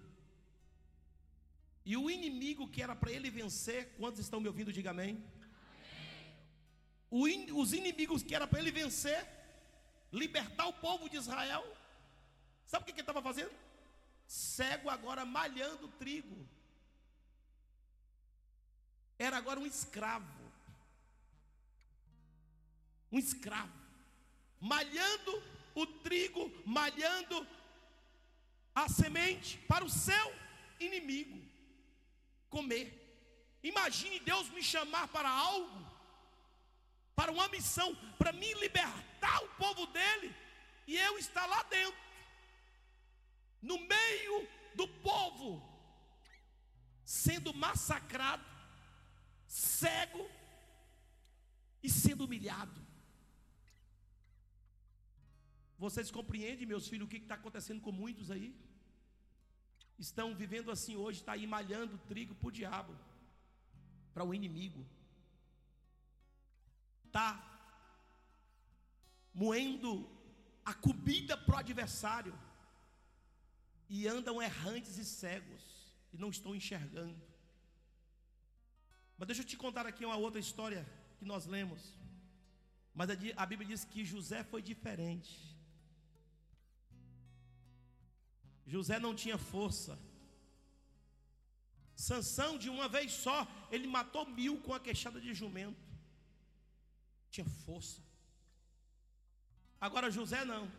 e o inimigo que era para ele vencer, quantos estão me ouvindo? Diga amém. amém. os inimigos que era para ele vencer, libertar o povo de Israel, sabe o que, que ele estava fazendo? Cego agora malhando trigo, era agora um escravo, um escravo, malhando o trigo, malhando a semente para o seu inimigo comer. Imagine Deus me chamar para algo, para uma missão, para me libertar o povo dele, e eu estar lá dentro, no meio do povo, sendo massacrado, cego e sendo humilhado. Vocês compreendem, meus filhos, o que está acontecendo com muitos aí? estão vivendo assim hoje, está aí malhando trigo para o diabo, para o inimigo, está moendo a comida para o adversário, e andam errantes e cegos, e não estão enxergando. Mas deixa eu te contar aqui uma outra história que nós lemos. Mas a Bíblia diz que José foi diferente. José não tinha força. Sansão, de uma vez só, ele matou mil com a queixada de jumento. Tinha força. Agora José não.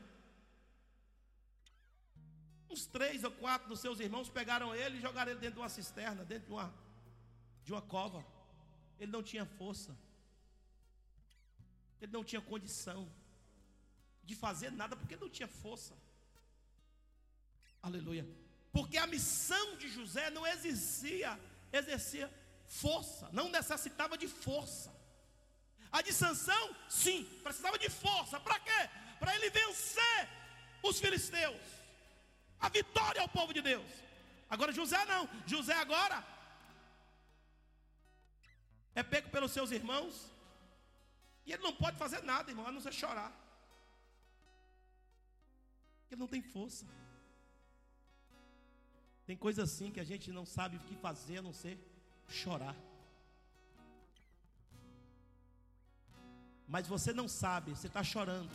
Uns três ou quatro dos seus irmãos pegaram ele e jogaram ele dentro de uma cisterna, dentro de uma, de uma cova. Ele não tinha força. Ele não tinha condição de fazer nada porque não tinha força. Aleluia. Porque a missão de José não exercia, exercia força, não necessitava de força. A de Sansão, sim, precisava de força. Para quê? Para ele vencer os filisteus. A vitória ao povo de Deus. Agora José não. José agora é pego pelos seus irmãos. E ele não pode fazer nada, irmão, a não ser chorar. Ele não tem força. Tem coisa assim que a gente não sabe o que fazer a não ser chorar. Mas você não sabe, você está chorando.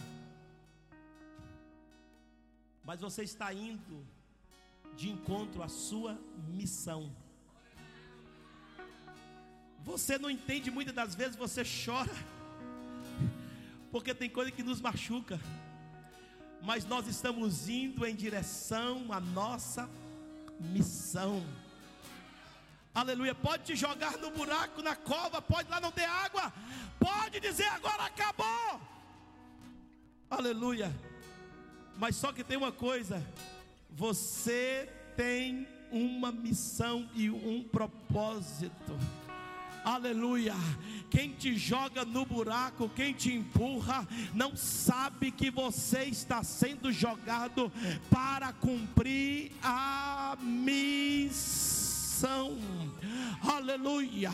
Mas você está indo de encontro à sua missão. Você não entende muitas das vezes, você chora, [LAUGHS] porque tem coisa que nos machuca, mas nós estamos indo em direção à nossa missão. Aleluia. Pode te jogar no buraco, na cova, pode lá não ter água, pode dizer agora acabou. Aleluia. Mas só que tem uma coisa: você tem uma missão e um propósito. Aleluia. Quem te joga no buraco, quem te empurra, não sabe que você está sendo jogado para cumprir a missão coração. Aleluia.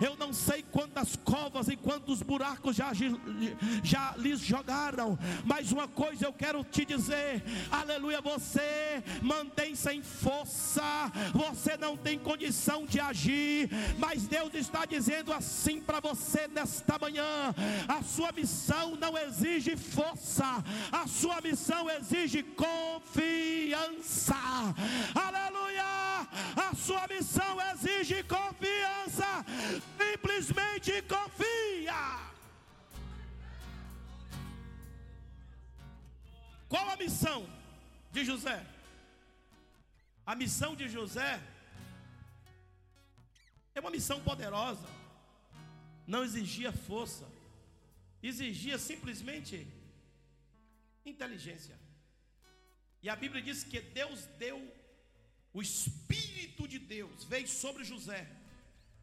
Eu não sei quantas covas e quantos buracos já, já lhes jogaram, mas uma coisa eu quero te dizer: aleluia. Você mantém sem força, você não tem condição de agir, mas Deus está dizendo assim para você nesta manhã: a sua missão não exige força, a sua missão exige confiança. Aleluia a sua missão exige confiança. Simplesmente confia. Qual a missão de José? A missão de José é uma missão poderosa. Não exigia força, exigia simplesmente inteligência. E a Bíblia diz que Deus deu o Espírito de Deus veio sobre José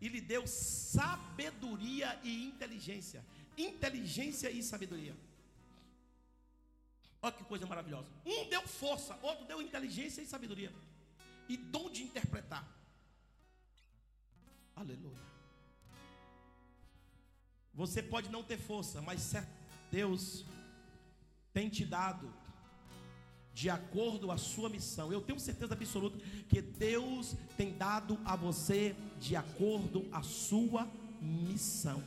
e lhe deu sabedoria e inteligência. Inteligência e sabedoria. Olha que coisa maravilhosa. Um deu força, outro deu inteligência e sabedoria. E dom de interpretar. Aleluia. Você pode não ter força, mas Deus tem te dado de acordo a sua missão. Eu tenho certeza absoluta que Deus tem dado a você de acordo a sua missão.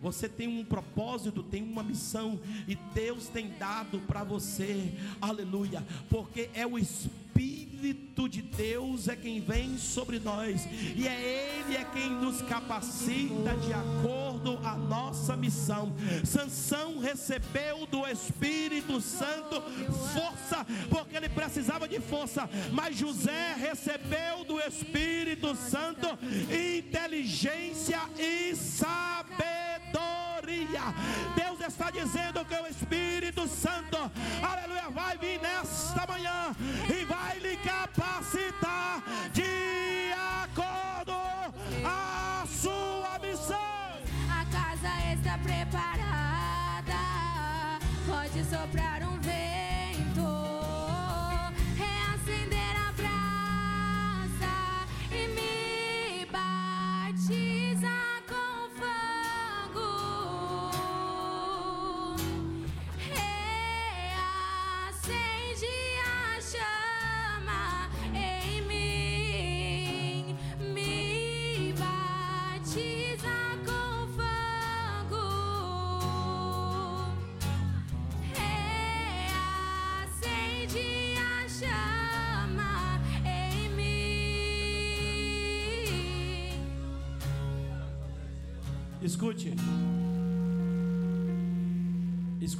Você tem um propósito, tem uma missão e Deus tem dado para você. Aleluia. Porque é o Espírito de Deus é quem vem sobre nós e é ele é quem nos capacita de acordo a nossa missão. Sansão recebeu do Espírito Santo força, porque ele precisava de força, mas José recebeu do Espírito Santo inteligência e sabedoria sabedoria. Deus está dizendo que o Espírito Santo, aleluia, vai vir nesta manhã e vai lhe capacitar de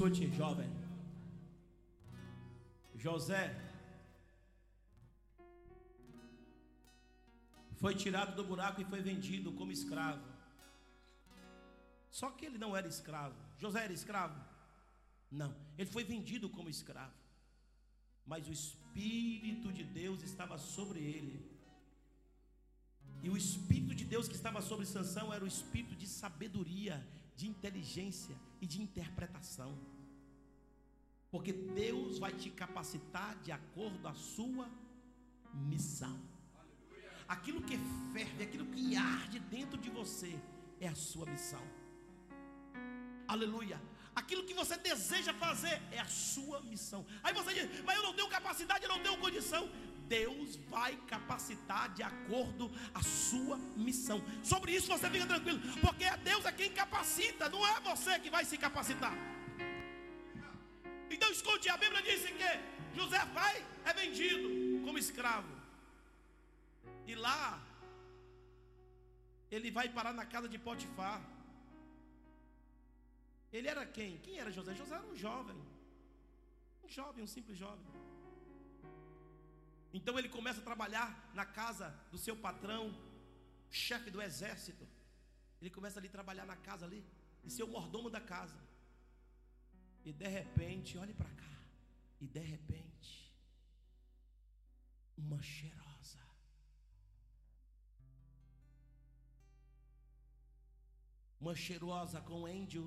Escute, jovem. José foi tirado do buraco e foi vendido como escravo. Só que ele não era escravo. José era escravo? Não. Ele foi vendido como escravo. Mas o Espírito de Deus estava sobre ele. E o Espírito de Deus que estava sobre Sansão era o espírito de sabedoria, de inteligência e de interpretação. Porque Deus vai te capacitar de acordo à sua missão. Aquilo que ferve, aquilo que arde dentro de você é a sua missão. Aleluia. Aquilo que você deseja fazer é a sua missão. Aí você diz, mas eu não tenho capacidade, eu não tenho condição. Deus vai capacitar de acordo a sua missão. Sobre isso você fica tranquilo, porque é Deus é quem capacita, não é você que vai se capacitar. Então escute, a Bíblia diz que José vai, é vendido como escravo. E lá ele vai parar na casa de Potifar. Ele era quem? Quem era José? José era um jovem. Um jovem, um simples jovem. Então ele começa a trabalhar na casa do seu patrão, chefe do exército. Ele começa ali a trabalhar na casa ali, e ser o mordomo da casa. E de repente, olhe para cá. E de repente, uma cheirosa. Uma cheirosa com um índio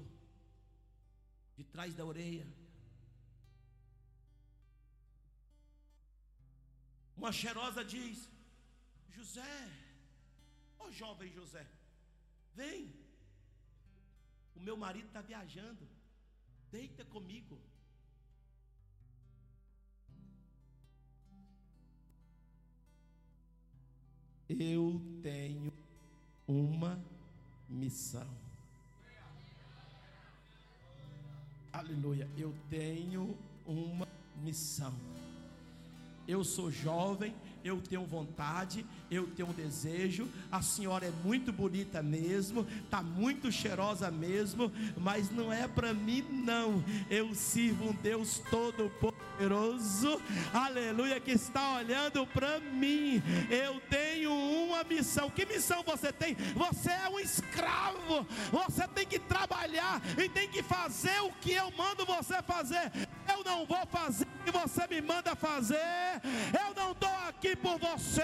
de trás da orelha. Uma cheirosa diz: José, ó oh jovem José, vem. O meu marido está viajando, deita comigo. Eu tenho uma missão. Aleluia. Eu tenho uma missão. Eu sou jovem, eu tenho vontade, eu tenho desejo. A senhora é muito bonita mesmo, tá muito cheirosa mesmo, mas não é para mim não. Eu sirvo um Deus todo poderoso. Aleluia, que está olhando para mim. Eu tenho uma missão. Que missão você tem? Você é um escravo. Você tem que trabalhar e tem que fazer o que eu mando você fazer. Eu não vou fazer o que você me manda fazer. Eu não estou aqui por você,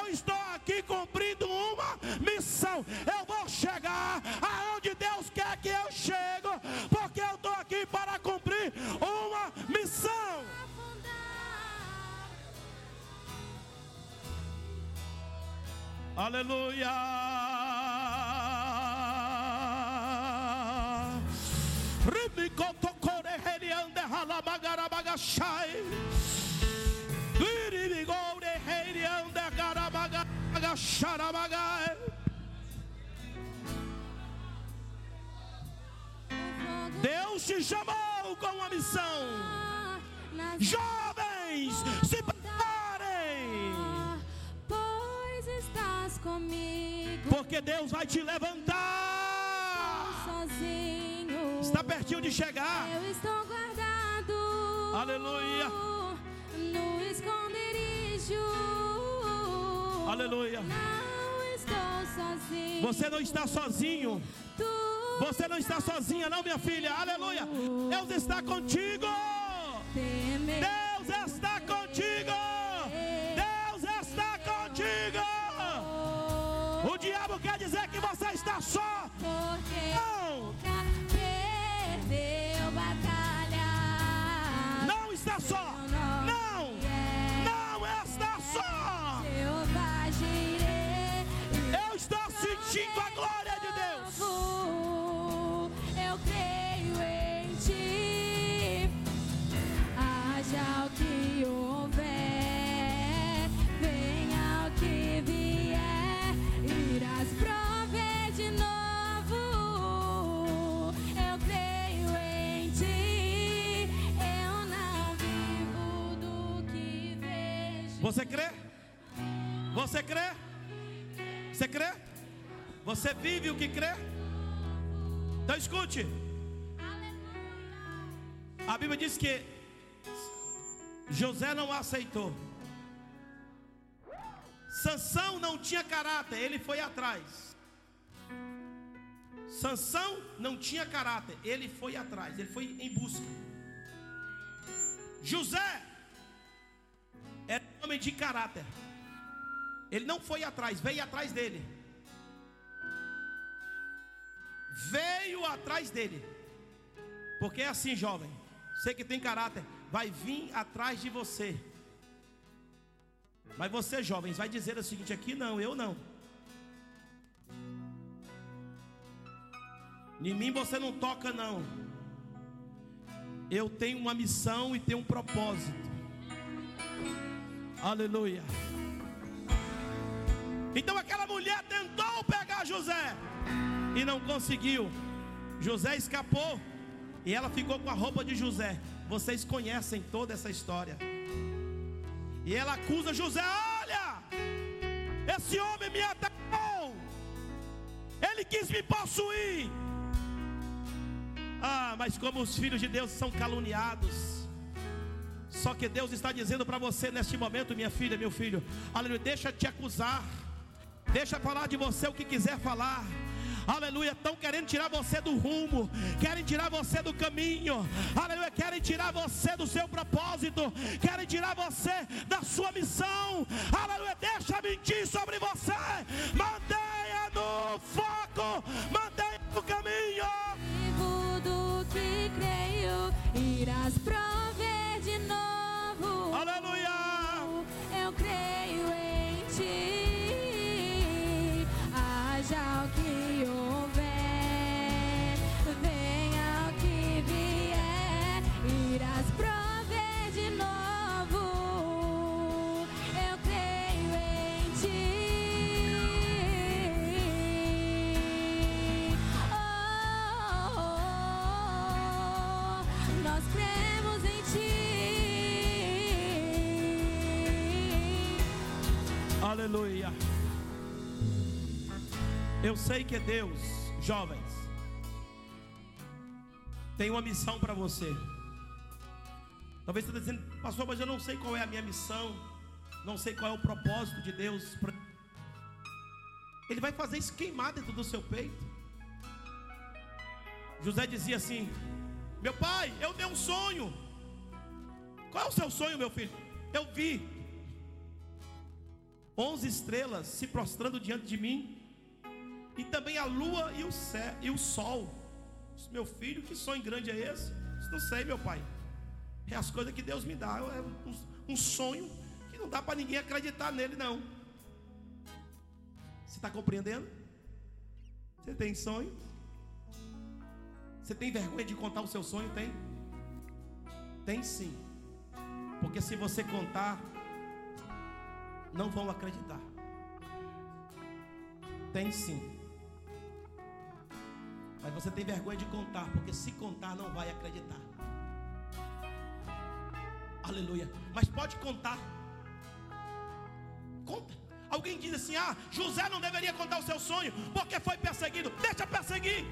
eu estou aqui cumprindo uma missão. Eu vou chegar aonde Deus quer que eu chegue, porque eu estou aqui para cumprir uma missão. Aleluia. Deus te chamou com uma missão. Jovens, se preparem.
Pois estás comigo.
Porque Deus vai te levantar.
Sozinho.
Está pertinho de chegar.
Eu estou.
Aleluia.
No esconderijo.
Aleluia.
Não estou sozinho.
Você não está sozinho. Você não está sozinha, não, minha filha. Aleluia. Deus está contigo. Deus está contigo. Deus está contigo. O diabo quer dizer que você está só. Não Você crê? Você crê? Você crê? Você vive o que crê? Então escute. A Bíblia diz que José não aceitou. Sansão não tinha caráter, ele foi atrás. Sansão não tinha caráter, ele foi atrás, ele foi em busca. José era um homem de caráter. Ele não foi atrás, veio atrás dele. Veio atrás dele. Porque é assim, jovem. Você que tem caráter, vai vir atrás de você. Mas você, jovens, vai dizer o seguinte: aqui não, eu não. Em mim você não toca, não. Eu tenho uma missão e tenho um propósito. Aleluia. Então aquela mulher tentou pegar José e não conseguiu. José escapou e ela ficou com a roupa de José. Vocês conhecem toda essa história. E ela acusa José: Olha, esse homem me atacou, ele quis me possuir. Ah, mas como os filhos de Deus são caluniados. Só que Deus está dizendo para você neste momento, minha filha, meu filho, aleluia, deixa te acusar, deixa falar de você o que quiser falar. Aleluia, estão querendo tirar você do rumo, querem tirar você do caminho, aleluia, querem tirar você do seu propósito, querem tirar você da sua missão, aleluia, deixa mentir sobre você, mantenha no foco, mantenha no caminho.
Vivo do que creio, irás prover.
Aleluia.
Eu creio em ti.
Aleluia. Eu sei que Deus, jovens, tem uma missão para você. Talvez você esteja dizendo, pastor, mas eu não sei qual é a minha missão, não sei qual é o propósito de Deus. pra-" Ele vai fazer isso queimar dentro do seu peito. José dizia assim: Meu pai, eu dei um sonho. Qual é o seu sonho, meu filho? Eu vi onze estrelas se prostrando diante de mim, e também a lua e o céu e o sol. Meu filho, que sonho grande é esse? Não sei, meu pai. É as coisas que Deus me dá. É um, um sonho que não dá para ninguém acreditar nele, não. Você está compreendendo? Você tem sonho? Você tem vergonha de contar o seu sonho? Tem? Tem sim. Porque se você contar, não vão acreditar. Tem sim. Mas você tem vergonha de contar, porque se contar não vai acreditar. Aleluia. Mas pode contar. Conta. Alguém diz assim: "Ah, José não deveria contar o seu sonho, porque foi perseguido". Deixa perseguir.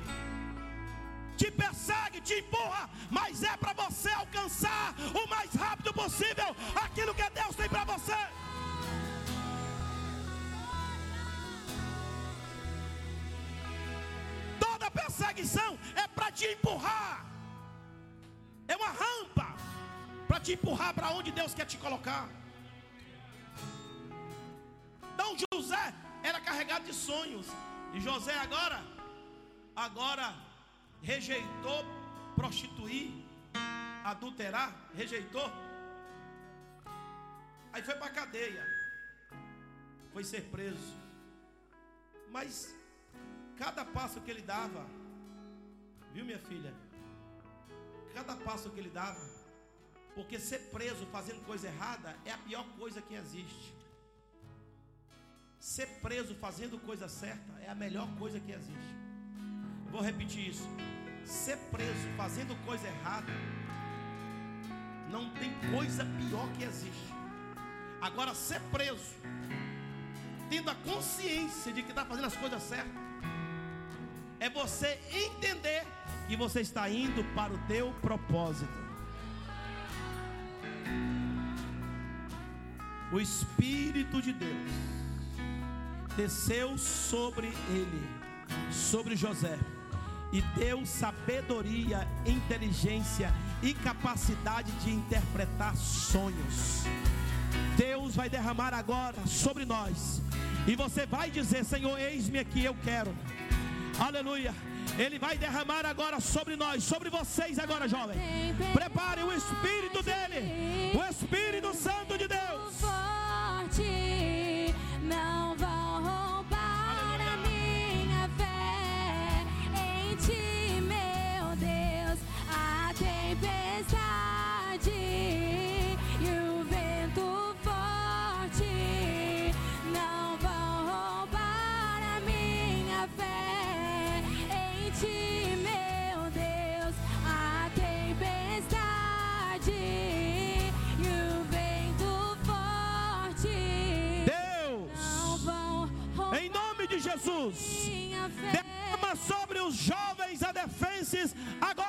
Te persegue, te empurra, mas é para você alcançar o mais rápido possível aquilo que Deus tem para você. Toda perseguição é para te empurrar. É uma rampa para te empurrar para onde Deus quer te colocar. Então José era carregado de sonhos. E José agora, agora rejeitou prostituir, adulterar, rejeitou. Aí foi para a cadeia. Foi ser preso. Mas cada passo que ele dava, viu minha filha? Cada passo que ele dava, porque ser preso fazendo coisa errada é a pior coisa que existe. Ser preso fazendo coisa certa é a melhor coisa que existe. Vou repetir isso. Ser preso fazendo coisa errada não tem coisa pior que existe. Agora, ser preso, tendo a consciência de que está fazendo as coisas certas, é você entender que você está indo para o teu propósito. O Espírito de Deus desceu sobre ele, sobre José, e deu sabedoria, inteligência e capacidade de interpretar sonhos. Deus vai derramar agora sobre nós, e você vai dizer: Senhor, eis-me aqui, eu quero. Aleluia. Ele vai derramar agora sobre nós, sobre vocês agora, jovem. Prepare o Espírito dele,
sobre os jovens adefenses agora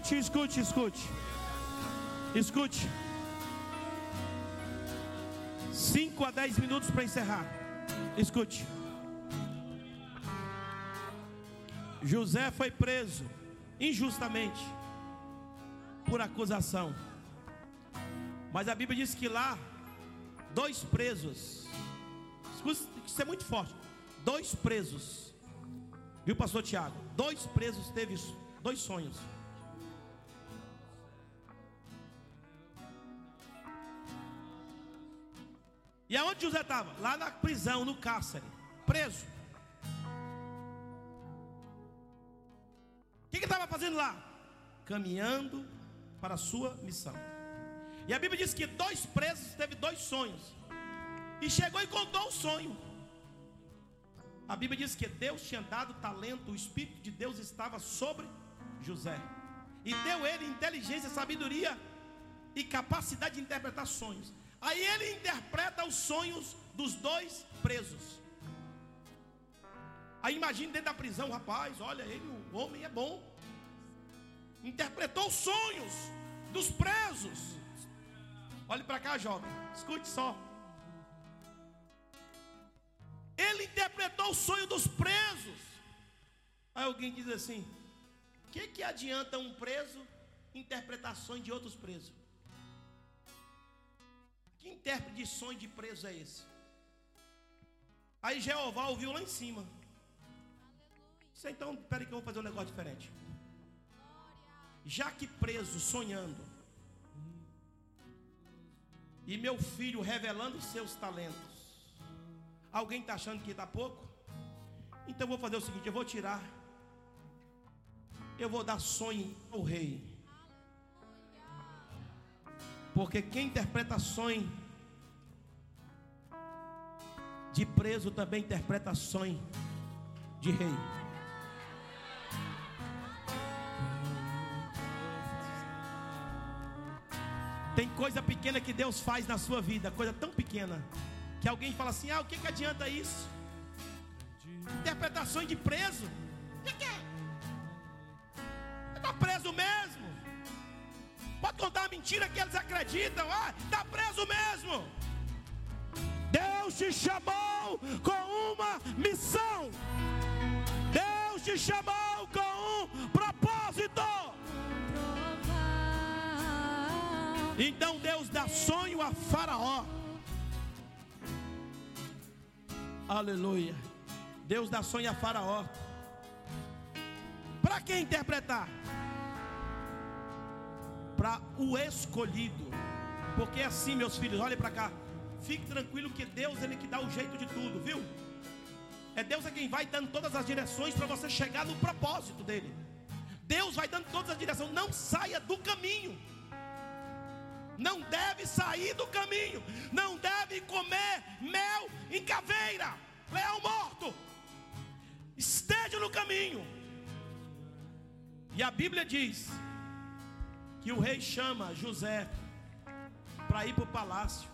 Escute, escute, escute. Escute. 5 a 10 minutos para encerrar. Escute. José foi preso injustamente por acusação. Mas a Bíblia diz que lá dois presos. Isso é muito forte. Dois presos. Viu, pastor Tiago? Dois presos teve dois sonhos. E aonde José estava? Lá na prisão, no cárcere, preso. O que ele estava fazendo lá? Caminhando para a sua missão. E a Bíblia diz que dois presos teve dois sonhos. E chegou e contou o sonho. A Bíblia diz que Deus tinha dado talento, o Espírito de Deus estava sobre José. E deu ele inteligência, sabedoria e capacidade de interpretar sonhos. Aí ele interpreta os sonhos dos dois presos. Aí imagine dentro da prisão, rapaz, olha, ele, o homem é bom. Interpretou os sonhos dos presos. Olhe para cá, jovem, escute só. Ele interpretou o sonho dos presos. Aí alguém diz assim: o que, que adianta um preso interpretar sonhos de outros presos? Que intérprete de sonho de preso é esse? Aí Jeová ouviu lá em cima. Isso então, peraí que eu vou fazer um negócio diferente. Já que preso, sonhando, e meu filho revelando seus talentos, alguém está achando que está pouco?
Então eu vou fazer o seguinte: eu vou tirar, eu vou dar sonho ao rei, porque quem interpreta sonho de preso também interpreta sonho de rei. Tem coisa pequena que Deus faz na sua vida, coisa tão pequena, que alguém fala assim: ah, o que, que adianta isso? Interpretações de preso. O que, que é? Está preso mesmo. Pode contar a mentira que eles acreditam. Ah, está preso mesmo. Deus te chamou com uma missão. Deus te chamou com um propósito. Então Deus dá sonho a Faraó. Aleluia. Deus dá sonho a Faraó. Para quem interpretar? Para o escolhido. Porque é assim, meus filhos, olhem para cá. Fique tranquilo que Deus ele que dá o jeito de tudo, viu? É Deus é quem vai dando todas as direções para você chegar no propósito dele. Deus vai dando todas as direções. Não saia do caminho. Não deve sair do caminho. Não deve comer mel em caveira. Leão morto. Esteja no caminho. E a Bíblia diz que o rei chama José para ir para o palácio.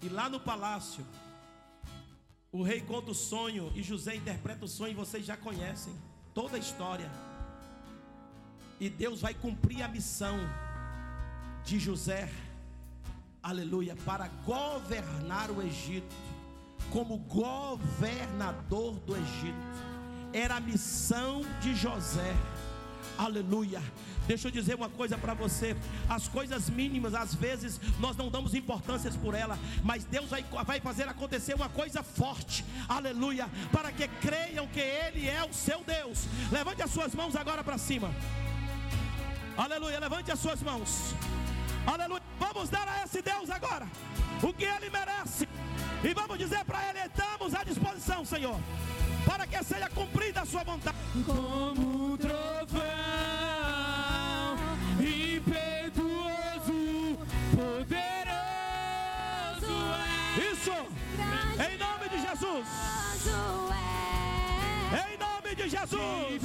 E lá no palácio, o rei conta o sonho e José interpreta o sonho, vocês já conhecem toda a história. E Deus vai cumprir a missão de José, aleluia, para governar o Egito, como governador do Egito. Era a missão de José. Aleluia. Deixa eu dizer uma coisa para você: as coisas mínimas, às vezes, nós não damos importâncias por ela, mas Deus vai, vai fazer acontecer uma coisa forte, aleluia, para que creiam que Ele é o seu Deus. Levante as suas mãos agora para cima, aleluia, levante as suas mãos, aleluia. Vamos dar a esse Deus agora o que Ele merece, e vamos dizer para Ele: estamos à disposição, Senhor para que seja cumprida a sua vontade.
Como um trovão
Isso, em nome de Jesus. Em nome de Jesus.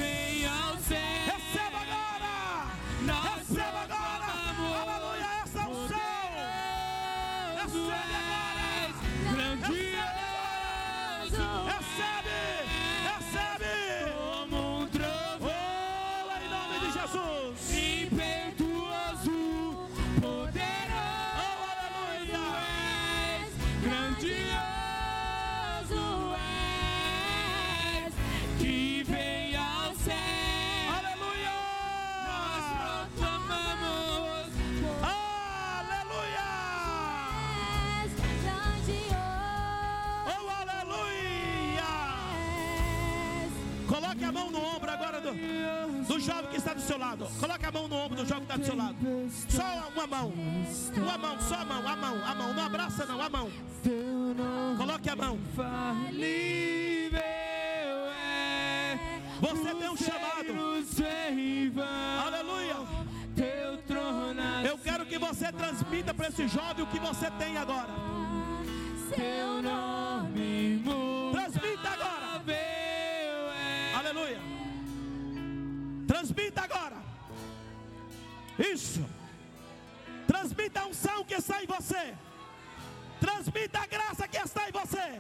Jovem que está do seu lado. Coloque a mão no ombro do jovem que está do seu lado. Só uma mão. Uma mão, só a mão, a mão, a mão. Não abraça não, a mão. Coloque a mão. Você tem um chamado. Aleluia. Eu quero que você transmita para esse jovem o que você tem agora.
teu nome
Transmita Transmita agora. Isso. Transmita a unção que está em você. Transmita a graça que está em você.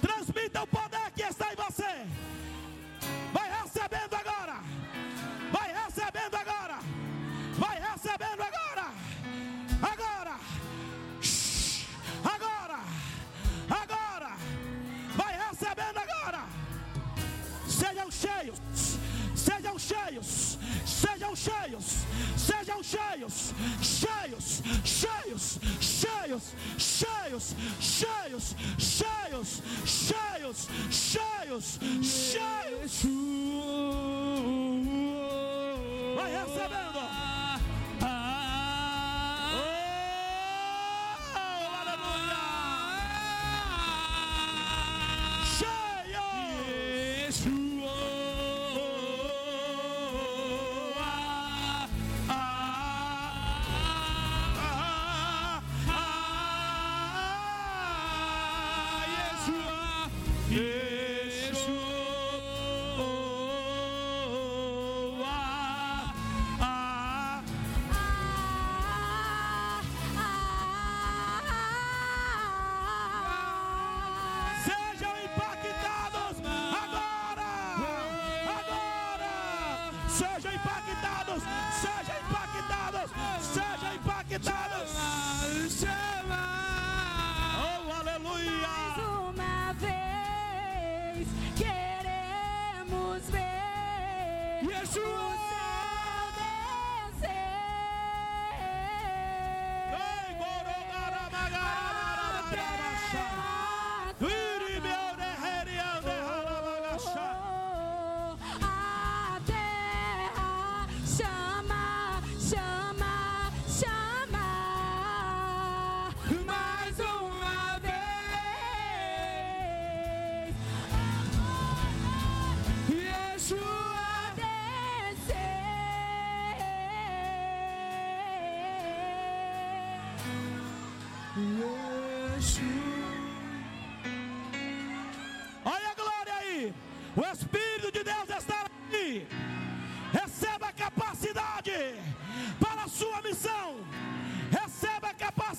Transmita o poder que está em você. Vai recebendo agora. Vai recebendo agora. Vai recebendo agora. Agora. Agora. Agora. Vai recebendo agora. Sejam cheios, cheios, sejam cheios, sejam cheios, cheios, cheios, cheios, cheios, cheios, cheios, cheios, cheios, cheios. Vai recebendo.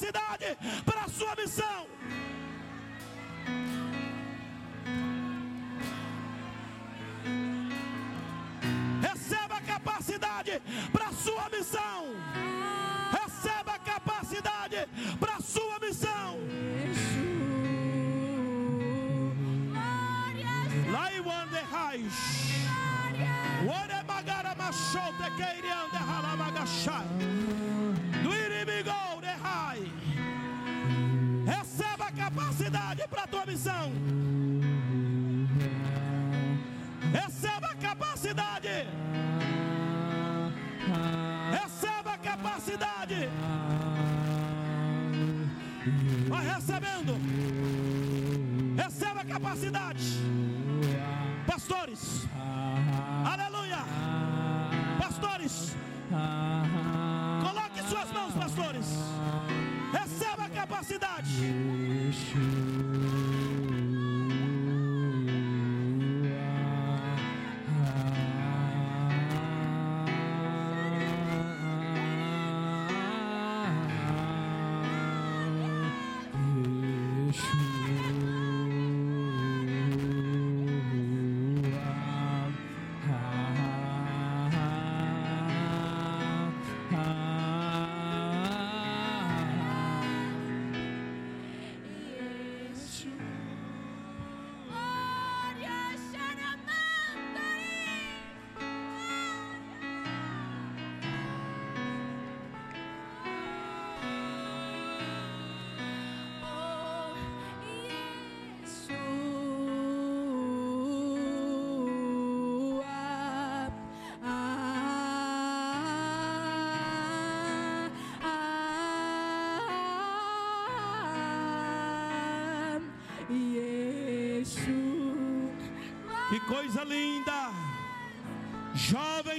Capacidade para a sua missão. Receba a capacidade para a sua missão. Capacidade para a tua missão. Receba a capacidade. Receba a capacidade. Vai recebendo. Receba a capacidade.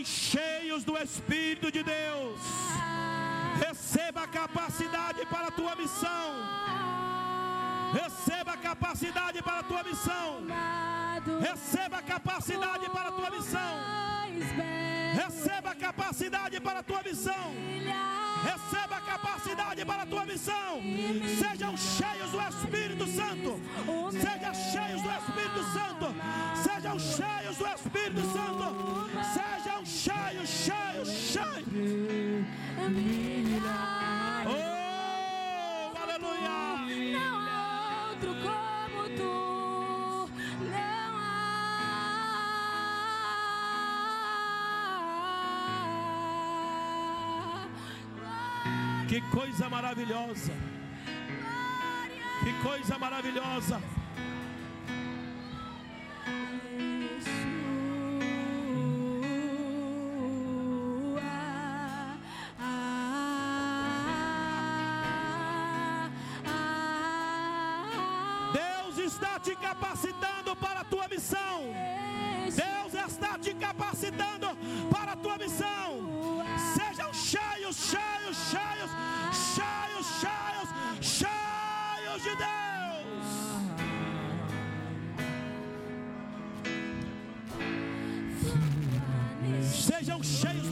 Cheios do Espírito de Deus, receba a capacidade para a tua missão. Receba a capacidade para a tua missão. Receba a capacidade para a tua missão. Receba a capacidade para a tua missão. Receba a capacidade para a tua missão. Sejam cheios do Espírito Santo. Sejam cheios do Espírito Santo. Sejam cheios do Espírito Santo. Coisa maravilhosa. Que coisa maravilhosa. Deus está te capacitando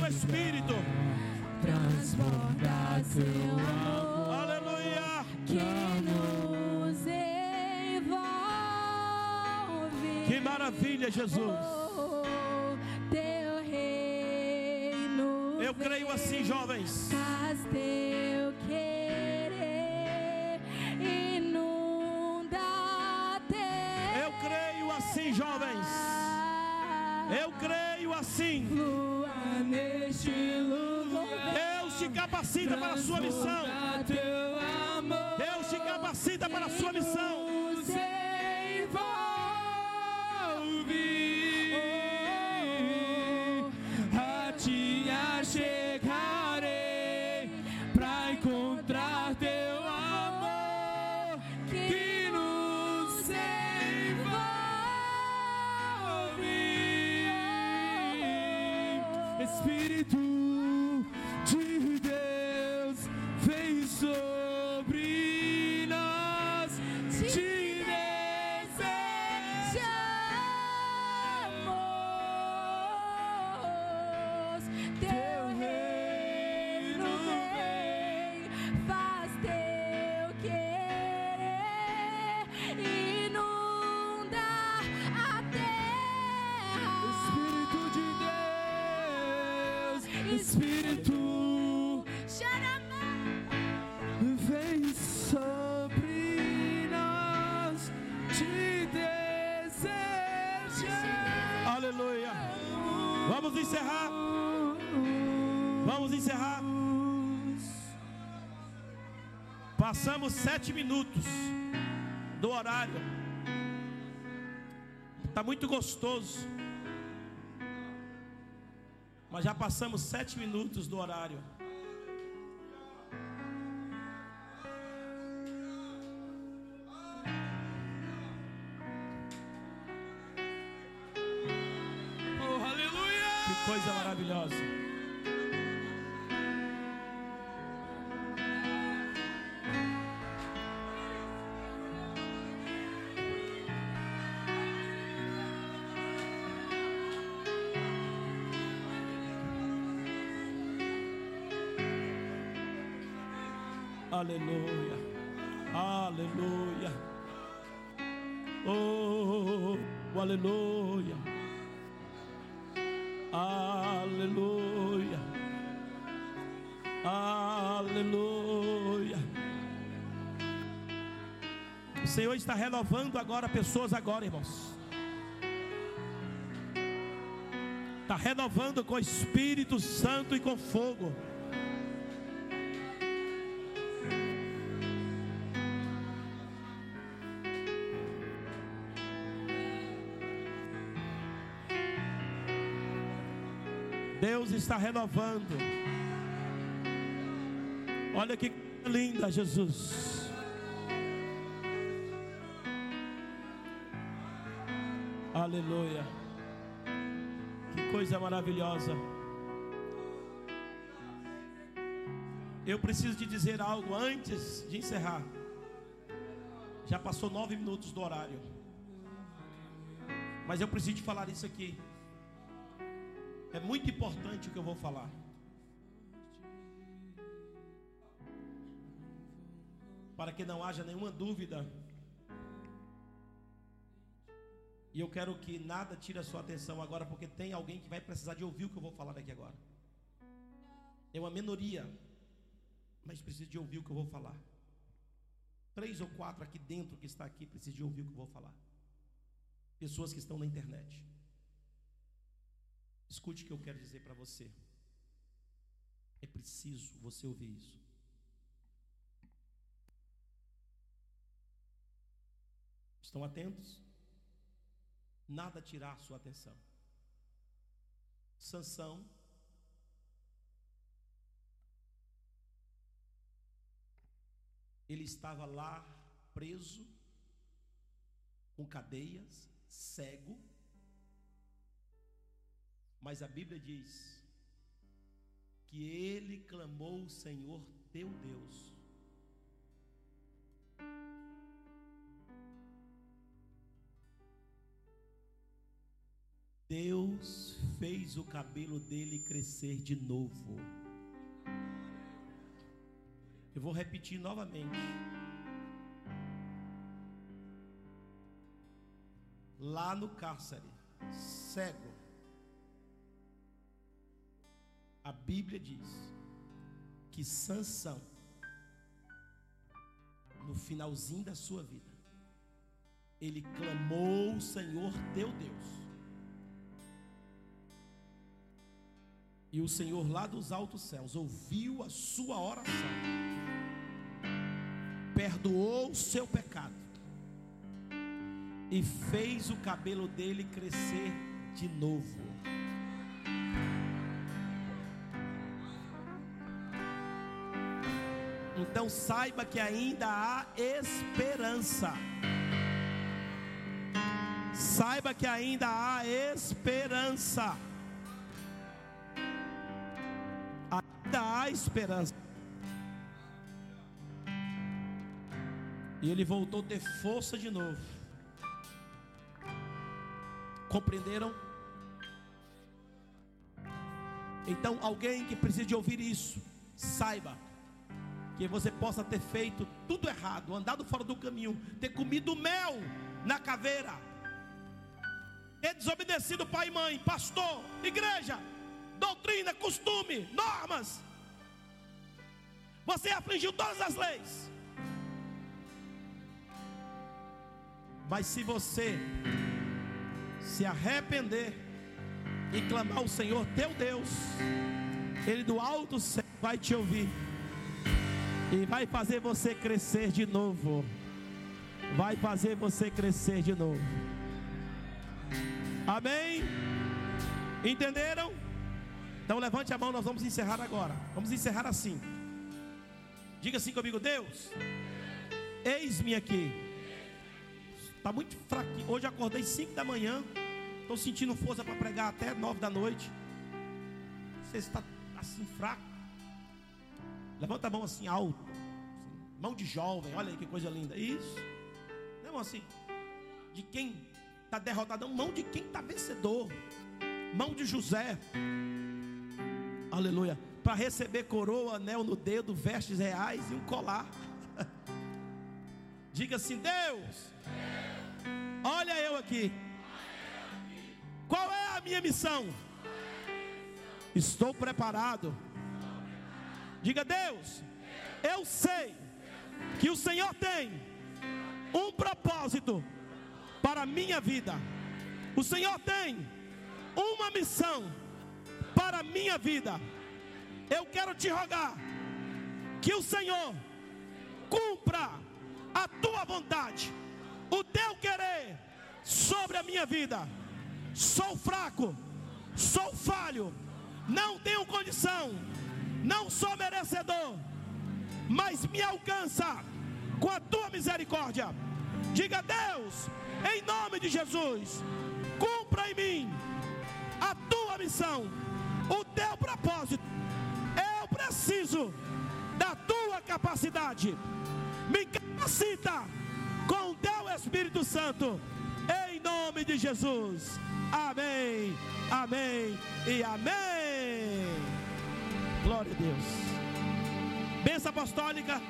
do Espírito.
Transborda seu amor
Aleluia.
que nos envolve.
Que maravilha, Jesus.
Teu reino
assim, jovens.
Faz teu querer, inunda teu.
Eu creio assim, jovens. Eu creio assim. Capacita para a sua missão. Deus te capacita para a sua missão. Passamos sete minutos do horário. Está muito gostoso. Mas já passamos sete minutos do horário.
Aleluia.
Aleluia. Oh, aleluia. Aleluia. Aleluia. O Senhor está renovando agora pessoas agora, irmãos. Está renovando com Espírito Santo e com fogo. Está renovando. Olha que linda, Jesus. Aleluia. Que coisa maravilhosa. Eu preciso te dizer algo antes de encerrar. Já passou nove minutos do horário. Mas eu preciso te falar isso aqui. É muito importante o que eu vou falar. Para que não haja nenhuma dúvida. E eu quero que nada tire a sua atenção agora, porque tem alguém que vai precisar de ouvir o que eu vou falar daqui agora. É uma minoria, mas precisa de ouvir o que eu vou falar. Três ou quatro aqui dentro que está aqui precisa de ouvir o que eu vou falar. Pessoas que estão na internet. Escute o que eu quero dizer para você. É preciso você ouvir isso. Estão atentos? Nada tirar sua atenção. Sansão ele estava lá preso com cadeias, cego. Mas a Bíblia diz que ele clamou o Senhor teu Deus. Deus fez o cabelo dele crescer de novo. Eu vou repetir novamente. Lá no cárcere, cego, a Bíblia diz que Sansão, no finalzinho da sua vida, ele clamou o Senhor teu Deus. E o Senhor lá dos altos céus ouviu a sua oração, perdoou o seu pecado e fez o cabelo dele crescer de novo. Então saiba que ainda há esperança. Saiba que ainda há esperança. Ainda há esperança. E ele voltou a ter força de novo. Compreenderam? Então, alguém que precisa de ouvir isso, saiba que você possa ter feito tudo errado, andado fora do caminho, ter comido mel na caveira, ter desobedecido pai e mãe, pastor, igreja, doutrina, costume, normas. Você afligiu todas as leis. Mas se você se arrepender e clamar ao Senhor teu Deus, Ele do alto céu vai te ouvir e vai fazer você crescer de novo. Vai fazer você crescer de novo. Amém? Entenderam? Então levante a mão, nós vamos encerrar agora. Vamos encerrar assim. Diga assim comigo, Deus. Eis-me aqui. Está muito fraquinho. Hoje acordei 5 da manhã. Estou sentindo força para pregar até 9 da noite. Você está assim fraco. Levanta a mão assim alto. Assim, mão de jovem, olha aí que coisa linda. Isso. Não assim. De quem está derrotado, não, mão de quem está vencedor. Mão de José. Aleluia. Para receber coroa, anel no dedo, vestes reais e um colar. [LAUGHS] Diga assim: Deus, olha eu aqui. Qual é a minha missão? Estou preparado Diga, Deus, eu sei que o Senhor tem um propósito para a minha vida. O Senhor tem uma missão para a minha vida. Eu quero te rogar que o Senhor cumpra a tua vontade, o teu querer sobre a minha vida. Sou fraco, sou falho, não tenho condição não sou merecedor, mas me alcança com a tua misericórdia. Diga Deus, em nome de Jesus, cumpra em mim a tua missão, o teu propósito. Eu preciso da tua capacidade. Me capacita com o teu Espírito Santo, em nome de Jesus. Amém, amém e amém. Glória a Deus. Benção apostólica.